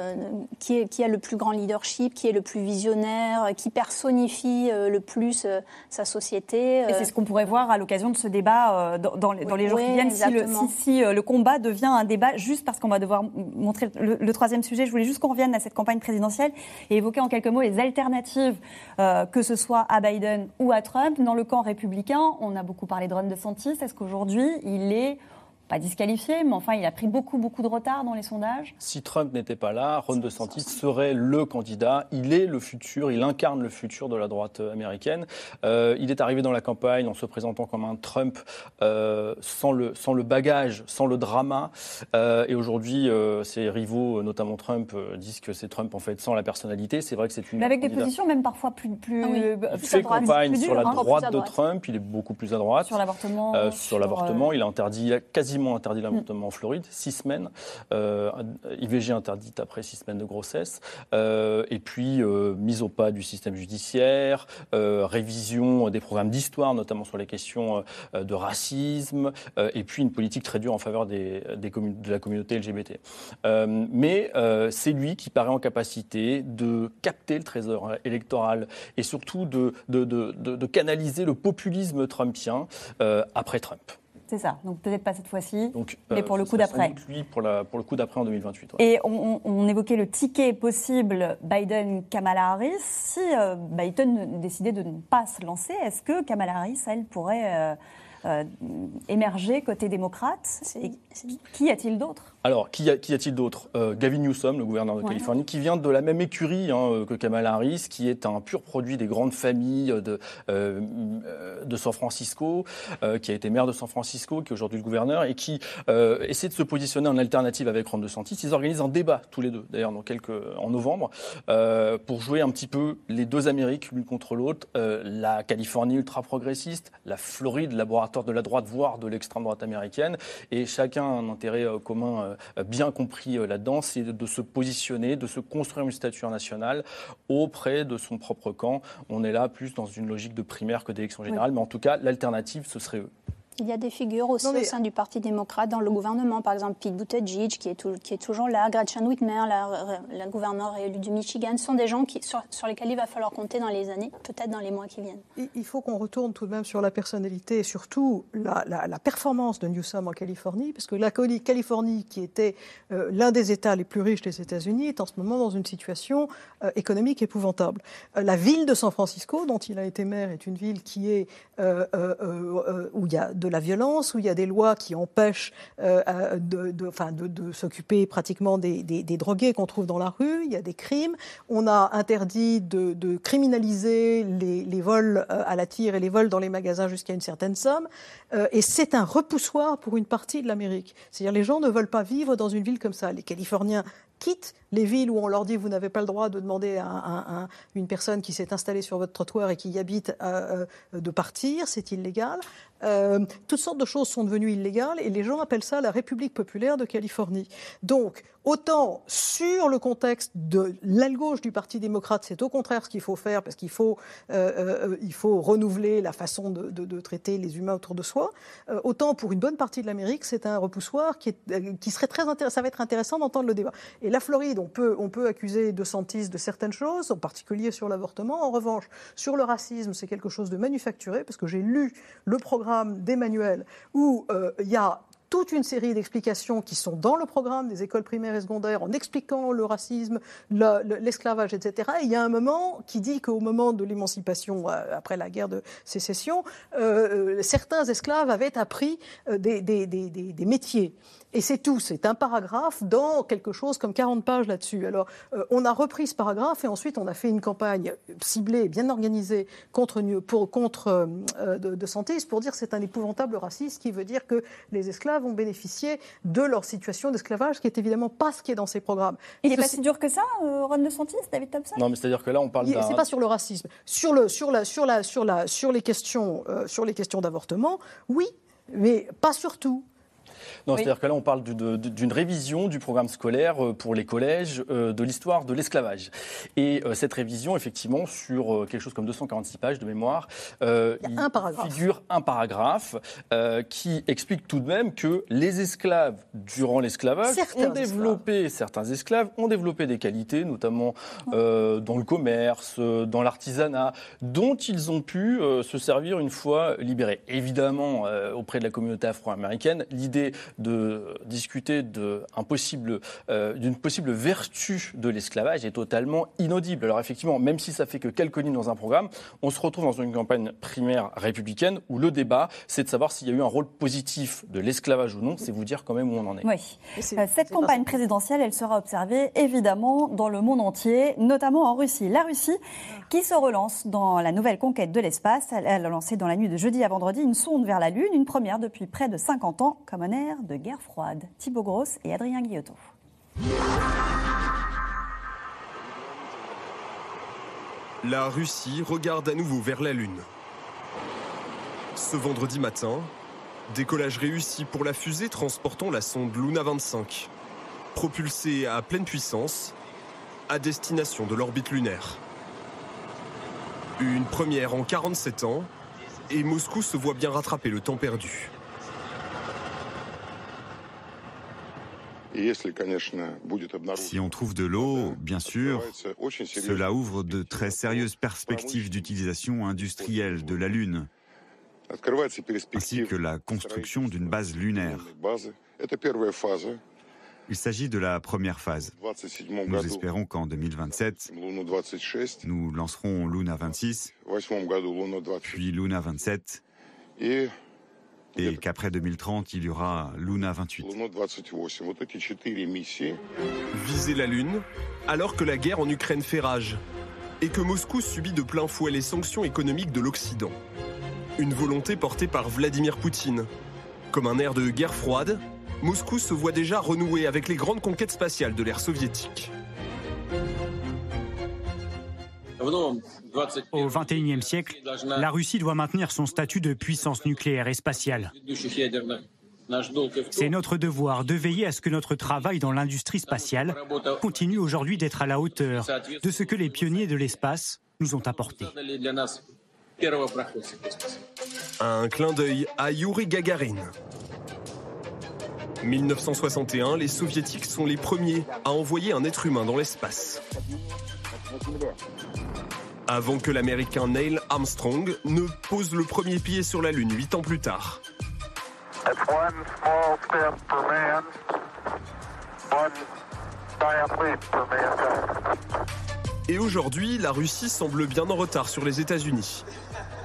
Speaker 2: qui, qui, a le plus grand leadership, qui est le plus visionnaire, qui personnifie euh, le plus euh, sa société.
Speaker 1: Et c'est ce qu'on pourrait voir à l'occasion de ce débat euh, dans, les, dans les jours qui viennent, si le, si, le, combat devient un débat juste parce qu'on va devoir montrer le, troisième sujet. Je voulais juste qu'on revienne à cette campagne présidentielle et évoquer en quelques mots les alternatives, que ce soit à Biden ou à Trump. Dans le camp républicain, on a beaucoup parlé de Ron DeSantis. Est-ce qu'aujourd'hui, il est pas disqualifié, mais enfin, il a pris beaucoup, beaucoup de retard dans les sondages.
Speaker 3: Si Trump n'était pas là, Ron DeSantis serait le candidat. Il est le futur, il incarne le futur de la droite américaine. Euh, il est arrivé dans la campagne en se présentant comme un Trump euh, sans, le, sans le bagage, sans le drama. Euh, et aujourd'hui, ses rivaux, notamment Trump, disent que c'est Trump en fait sans la personnalité. C'est vrai que c'est une.
Speaker 1: Mais avec des positions même parfois plus. plus
Speaker 3: ah Il fait campagne sur la droite de Trump, il est beaucoup plus à droite.
Speaker 1: Sur l'avortement.
Speaker 3: sur l'avortement, il a interdit quasiment interdit l'avortement en Floride, six semaines. Euh, IVG interdite après six semaines de grossesse. Euh, et puis, euh, mise au pas du système judiciaire, révision des programmes d'histoire, notamment sur les questions de racisme, et puis une politique très dure en faveur des, de la communauté LGBT. mais c'est lui qui paraît en capacité de capter le trésor électoral et surtout de, de, de, de canaliser le populisme trumpien après Trump.
Speaker 1: C'est ça. Donc peut-être pas cette fois-ci, mais pour le coup d'après.
Speaker 3: Oui, pour, pour le coup d'après en 2028.
Speaker 1: Et on, évoquait le ticket possible Biden-Kamala Harris. Si euh, Biden décidait de ne pas se lancer, est-ce que Kamala Harris, elle, pourrait euh, euh, émerger côté démocrate? Et Qui a-t-il d'autre?
Speaker 3: Alors, qui, a, t il d'autre? Euh, Gavin Newsom, le gouverneur de Californie, qui vient de la même écurie hein, euh, que Kamala Harris, qui est un pur produit des grandes familles de, de San Francisco, qui a été maire de San Francisco, qui est aujourd'hui le gouverneur, et qui essaie de se positionner en alternative avec Ron DeSantis. Ils organisent un débat, tous les deux, d'ailleurs, dans quelques, en novembre, pour jouer un petit peu les deux Amériques, l'une contre l'autre, la Californie ultra-progressiste, la Floride, laboratoire de la droite, voire de l'extrême droite américaine. Et chacun a un intérêt euh, commun euh, bien compris euh, là-dedans, c'est de se positionner, de se construire une stature nationale auprès de son propre camp. On est là plus dans une logique de primaire que d'élection générale, mais en tout cas, l'alternative, ce serait eux.
Speaker 2: Il y a des figures aussi au sein du Parti démocrate dans le gouvernement, par exemple Pete Buttigieg qui est, qui est toujours là, Gretchen Whitmer, la, gouverneure élue du Michigan, sont des gens qui, sur, lesquels il va falloir compter dans les années, peut-être dans les mois qui viennent.
Speaker 5: Il faut qu'on retourne tout de même sur la personnalité et surtout la, performance de Newsom en Californie, parce que la Californie, qui était euh, l'un des États les plus riches des États-Unis, est en ce moment dans une situation euh, économique épouvantable. Euh, la ville de San Francisco, dont il a été maire, est une ville qui est où il y a de la violence, où il y a des lois qui empêchent euh, de, de, s'occuper pratiquement des, drogués qu'on trouve dans la rue, il y a des crimes. On a interdit de, criminaliser les, vols euh, à la tire et les vols dans les magasins jusqu'à une certaine somme. Euh, et c'est un repoussoir pour une partie de l'Amérique. C'est-à-dire les gens ne veulent pas vivre dans une ville comme ça. Les Californiens quittent les villes où on leur dit vous n'avez pas le droit de demander à, une personne qui s'est installée sur votre trottoir et qui y habite euh, euh, de partir, c'est illégal. Euh, toutes sortes de choses sont devenues illégales et les gens appellent ça la République populaire de Californie. Donc, autant sur le contexte de l'aile gauche du Parti démocrate, c'est au contraire ce qu'il faut faire parce qu'il faut, faut renouveler la façon de, traiter les humains autour de soi. autant pour une bonne partie de l'Amérique, c'est un repoussoir qui, qui serait très intéressant. Ça va être intéressant d'entendre le débat. Et la Floride, on peut, on peut accuser De Santis de certaines choses, en particulier sur l'avortement. En revanche, sur le racisme, c'est quelque chose de manufacturé, parce que j'ai lu le programme d'Emmanuel où euh, il y a toute une série d'explications qui sont dans le programme des écoles primaires et secondaires en expliquant le racisme, l'esclavage, etc. Et il y a un moment qui dit qu'au moment de l'émancipation, euh, après la guerre de sécession, euh, certains esclaves avaient appris des, métiers. Et c'est tout, c'est un paragraphe dans quelque chose comme 40 pages là-dessus. Alors, euh, on a repris ce paragraphe et ensuite on a fait une campagne ciblée, bien organisée contre, euh, de, de pour dire que c'est un épouvantable raciste qui veut dire que les esclaves esclaves ont bénéficié de leur situation d'esclavage, qui est évidemment pas ce qui est dans ces programmes.
Speaker 1: Il n'est pas si dur que ça, euh, Ron DeSantis, David Thompson?
Speaker 3: Non, mais c'est-à-dire que là, on parle d'un...
Speaker 5: C'est pas sur le racisme. Sur, le, sur, la, sur, la, sur, la, sur les questions, euh, sur les questions d'avortement, oui, mais pas surtout.
Speaker 3: Non, c'est-à-dire que là, on parle d'une révision du programme scolaire euh, pour les collèges euh, de l'histoire de l'esclavage. Et euh, cette révision, effectivement, sur quelque chose comme 246 pages de mémoire,
Speaker 5: il, un paragraphe.
Speaker 3: figure un paragraphe qui explique tout de même que les esclaves, durant l'esclavage, ont développé, certains esclaves ont développé des qualités, notamment dans le commerce, dans l'artisanat, dont ils ont pu se servir une fois libérés. Évidemment, auprès de la communauté afro-américaine, l'idée de discuter euh, d'une possible vertu de l'esclavage est totalement inaudible. Alors effectivement, même si ça fait que quelques lignes dans un programme, on se retrouve dans une campagne primaire républicaine où le débat, c'est de savoir s'il y a eu un rôle positif de l'esclavage ou non. C'est vous dire quand même où on en est.
Speaker 1: Oui. Euh, cette campagne présidentielle, elle sera observée évidemment dans le monde entier, notamment en Russie. La Russie qui se relance dans la nouvelle conquête de l'espace. Elle a lancé dans la nuit de jeudi à vendredi une sonde vers la Lune, une première depuis près de 50 ans, comme un air de guerre froide. Thibaut Grosse et Adrien Guillotot.
Speaker 12: La Russie regarde à nouveau vers la Lune. Ce vendredi matin, décollage réussi pour la fusée transportant la sonde Luna 25, propulsée à pleine puissance à destination de l'orbite lunaire. Une première en 47 ans, et Moscou se voit bien rattraper le temps perdu.
Speaker 13: Si on trouve de l'eau, bien sûr, cela ouvre de très sérieuses perspectives d'utilisation industrielle de la Lune, ainsi que la construction d'une base lunaire. Il s'agit de la première phase. Nous espérons qu'en 2027, nous lancerons Luna 26, puis Luna 27, et qu'après 2030, il y aura Luna 28.
Speaker 12: Viser la Lune, alors que la guerre en Ukraine fait rage, et que Moscou subit de plein fouet les sanctions économiques de l'Occident. Une volonté portée par Vladimir Poutine. Comme un air de guerre froide, Moscou se voit déjà renouer avec les grandes conquêtes spatiales de l'ère soviétique.
Speaker 14: Au XXIe siècle, la Russie doit maintenir son statut de puissance nucléaire et spatiale. C'est notre devoir de veiller à ce que notre travail dans l'industrie spatiale continue aujourd'hui d'être à la hauteur de ce que les pionniers de l'espace nous ont apporté.
Speaker 12: Un clin d'œil à Yuri Gagarin. 1961, les soviétiques sont les premiers à envoyer un être humain dans l'espace avant que l'Américain Neil Armstrong ne pose le premier pied sur la Lune huit ans plus tard. Et aujourd'hui, la Russie semble bien en retard sur les États-Unis.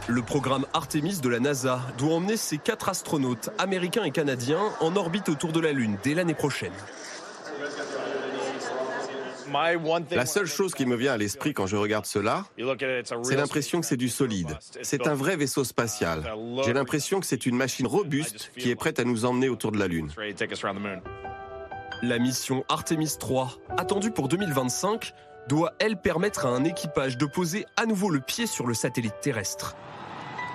Speaker 12: Le programme Artemis de la NASA doit emmener ses quatre astronautes américains et canadiens en orbite autour de la Lune dès l'année prochaine.
Speaker 8: La seule chose qui me vient à l'esprit quand je regarde cela, c'est l'impression que c'est du solide. C'est un vrai vaisseau spatial. J'ai l'impression que c'est une machine robuste qui est prête à nous emmener autour de la Lune.
Speaker 12: La mission Artemis 3, attendue pour 2025, doit, elle, permettre à un équipage de poser à nouveau le pied sur le satellite terrestre.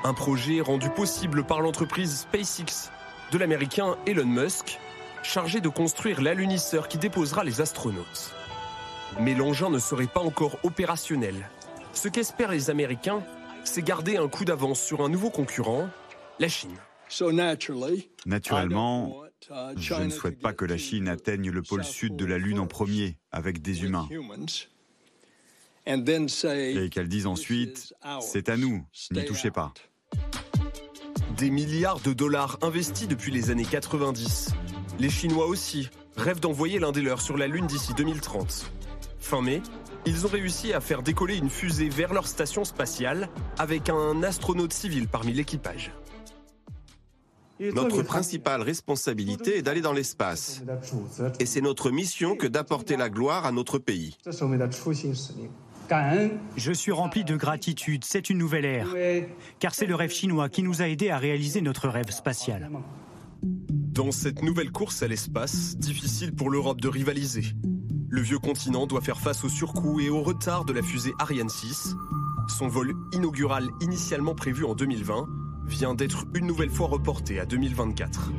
Speaker 12: Un projet rendu possible par l'entreprise SpaceX de l'américain Elon Musk, chargé de construire l'alunisseur qui déposera les astronautes. Mais l'engin ne serait pas encore opérationnel. Ce qu'espèrent les Américains, c'est garder un coup d'avance sur un nouveau concurrent, la Chine.
Speaker 13: Naturellement, je ne souhaite pas que la Chine atteigne le pôle sud de la Lune en premier avec des humains. Et qu'elle dise ensuite, c'est à nous, n'y touchez pas.
Speaker 12: Des milliards de dollars investis depuis les années 90. Les Chinois aussi rêvent d'envoyer l'un des leurs sur la Lune d'ici 2030. Fin mai, ils ont réussi à faire décoller une fusée vers leur station spatiale avec un astronaute civil parmi l'équipage.
Speaker 8: Notre principale responsabilité est d'aller dans l'espace. Et c'est notre mission que d'apporter la gloire à notre pays.
Speaker 14: Je suis rempli de gratitude, c'est une nouvelle ère, car c'est le rêve chinois qui nous a aidés à réaliser notre rêve spatial.
Speaker 12: Dans cette nouvelle course à l'espace, difficile pour l'Europe de rivaliser. Le vieux continent doit faire face au surcoût et au retard de la fusée Ariane 6. Son vol inaugural initialement prévu en 2020 vient d'être une nouvelle fois reporté à 2024.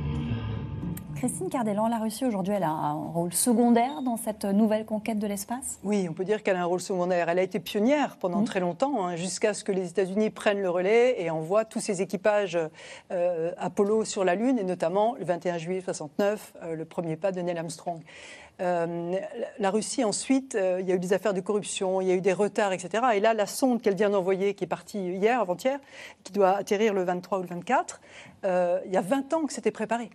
Speaker 1: Christine Cardellan, la Russie aujourd'hui, elle a un rôle secondaire dans cette nouvelle conquête de l'espace?
Speaker 4: Oui, on peut dire qu'elle a un rôle secondaire. Elle a été pionnière pendant mmh. très longtemps, hein, jusqu'à ce que les États-Unis prennent le relais et envoient tous ces équipages euh, Apollo sur la Lune, et notamment le 21 juillet 69, euh, le premier pas de Neil Armstrong. Euh, la Russie, ensuite, il y a eu des affaires de corruption, il y a eu des retards, etc. Et là, la sonde qu'elle vient d'envoyer, qui est partie hier, avant-hier, qui doit atterrir le 23 ou le 24, il y a 20 ans que c'était préparé.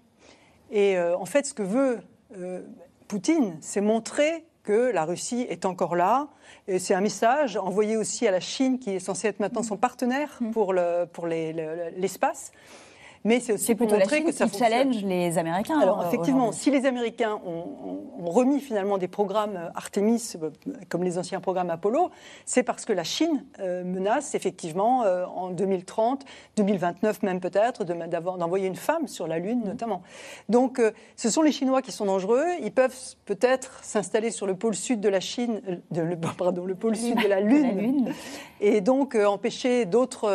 Speaker 4: Et euh, en fait, ce que veut euh, Poutine, c'est montrer que la Russie est encore là. Et c'est un message envoyé aussi à la Chine, qui est censée être maintenant son partenaire mmh. pour l'espace. Le,
Speaker 1: mais c'est aussi pour montrer que ça challenge les Américains.
Speaker 4: Alors effectivement, si les Américains ont, remis finalement des programmes euh, Artemis, euh, comme les anciens programmes Apollo, c'est parce que la Chine euh, menace effectivement en 2030, 2029 même peut-être, d'envoyer une femme sur la Lune notamment. Donc ce sont les Chinois qui sont dangereux. Ils peuvent peut-être s'installer sur le pôle sud de la Chine, de, le, pardon, le pôle sud de la Lune, la Lune. et donc empêcher d'autres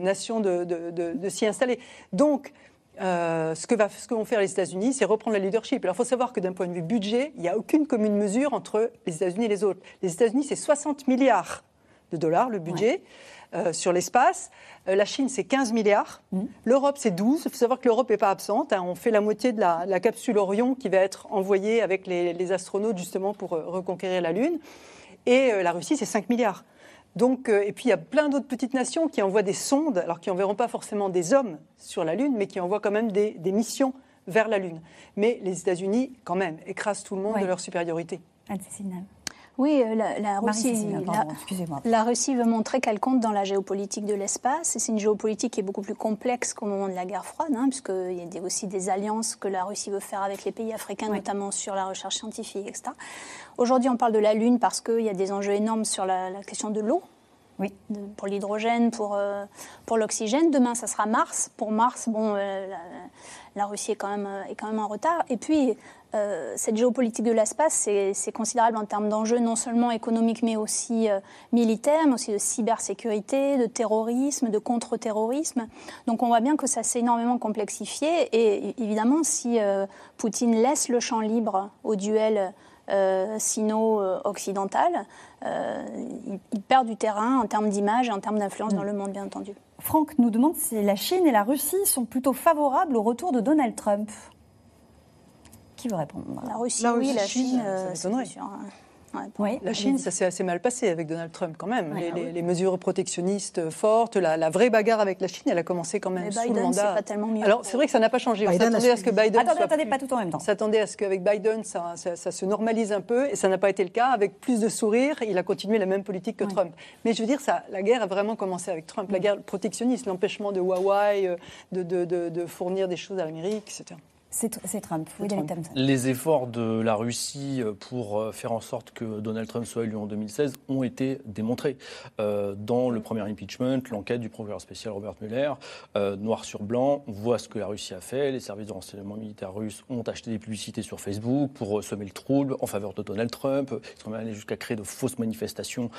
Speaker 4: nations de, de, de s'y installer. Donc, euh, ce, que va, ce que vont faire les États-Unis, c'est reprendre la leadership. Alors, il faut savoir que d'un point de vue budget, il n'y a aucune commune mesure entre les États-Unis et les autres. Les États-Unis, c'est 60 milliards de dollars, le budget. Euh, sur l'espace. Euh, la Chine, c'est 15 milliards. Mmh. L'Europe, c'est 12. Il faut savoir que l'Europe n'est pas absente. Hein. On fait la moitié de la, capsule Orion qui va être envoyée avec les, les astronautes justement pour reconquérir la Lune. Et la Russie, c'est 5 milliards. Donc, euh, et puis il y a plein d'autres petites nations qui envoient des sondes, alors qui n'enverront pas forcément des hommes sur la Lune, mais qui envoient quand même des, missions vers la Lune. Mais les États-Unis, quand même, écrasent tout le monde de leur supériorité.
Speaker 2: Oui, euh, la, Russie, la, Russie veut montrer qu'elle compte dans la géopolitique de l'espace. C'est une géopolitique qui est beaucoup plus complexe qu'au moment de la guerre froide, hein, puisqu'il y a aussi des alliances que la Russie veut faire avec les pays africains, notamment sur la recherche scientifique, etc. Aujourd'hui, on parle de la Lune parce qu'il y a des enjeux énormes sur la, question de l'eau. Oui. pour l'hydrogène, pour, euh, pour l'oxygène. Demain, ça sera Mars. Pour Mars, bon, euh, la, Russie est quand, même, est quand même en retard. Et puis, euh, cette géopolitique de l'espace, c'est considérable en termes d'enjeux non seulement économiques, mais aussi euh, militaires, mais aussi de cybersécurité, de terrorisme, de contre-terrorisme. Donc on voit bien que ça s'est énormément complexifié. Et évidemment, si euh, Poutine laisse le champ libre au duel sino-occidental, il, perd du terrain en termes d'image et en termes d'influence dans le monde, bien entendu.
Speaker 1: Franck nous demande si la Chine et la Russie sont plutôt favorables au retour de Donald Trump. Qui veut répondre
Speaker 2: La Russie, oui, la Chine,
Speaker 4: ça, oui. La Chine, ça s'est assez mal passé avec Donald Trump quand même. Ah les, mesures protectionnistes fortes, la, vraie bagarre avec la Chine, elle a commencé quand même sous le mandat.
Speaker 2: Pas tellement mieux.
Speaker 4: Alors c'est vrai que ça n'a pas changé. On s'attendait à ce que Biden.
Speaker 1: Attendez, attendez, pas tout en même temps.
Speaker 4: S'attendait à ce qu'avec Biden, ça, se normalise un peu et ça n'a pas été le cas. Avec plus de sourire, il a continué la même politique que Trump. Mais je veux dire, ça, la guerre a vraiment commencé avec Trump. La mm. guerre protectionniste, l'empêchement de Huawei euh, de, de, de fournir des choses à l'Amérique, etc.
Speaker 1: C'est Trump. Oui,
Speaker 3: Les efforts de la Russie euh, pour euh, faire en sorte que Donald Trump soit élu en 2016 ont été démontrés. Euh, dans le premier impeachment, l'enquête du procureur spécial Robert Mueller, noir sur blanc, on voit ce que la Russie a fait. Les services de renseignement militaire russes ont acheté des publicités sur Facebook pour semer le trouble en faveur de Donald Trump. Ils sont même allés jusqu'à créer de fausses manifestations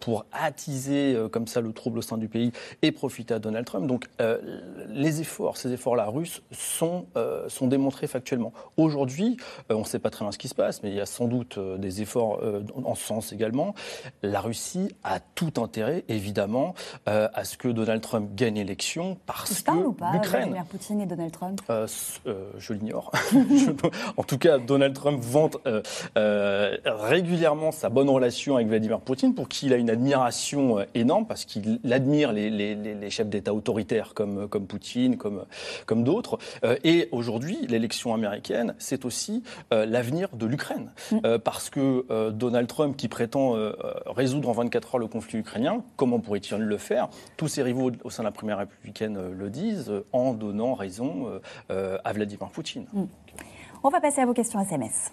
Speaker 3: pour attiser comme ça le trouble au sein du pays et profiter à Donald Trump. Donc les efforts, ces efforts-là russes sont, sont démontrés factuellement. Aujourd'hui, euh, on ne sait pas très bien ce qui se passe, mais il y a sans doute euh, des efforts euh, en ce sens également. La Russie a tout intérêt, évidemment, à ce que Donald Trump gagne l'élection parce que
Speaker 1: ou pas, l'Ukraine. Poutine et Donald Trump?
Speaker 3: Je l'ignore. en tout cas, Donald Trump vante régulièrement sa bonne relation avec Vladimir Poutine, pour qui il a une admiration énorme, parce qu'il admire les, les, les chefs d'État autoritaires comme, comme Poutine, comme, comme d'autres. et aujourd'hui, l'élection américaine, c'est aussi euh, l'avenir de l'Ukraine. Mm. Euh, parce que euh, Donald Trump, qui prétend résoudre en 24 heures le conflit ukrainien, comment pourrait-il le faire? Tous ses rivaux au sein de la première républicaine le disent, en donnant raison à Vladimir Poutine. Mm.
Speaker 1: On va passer à vos questions SMS.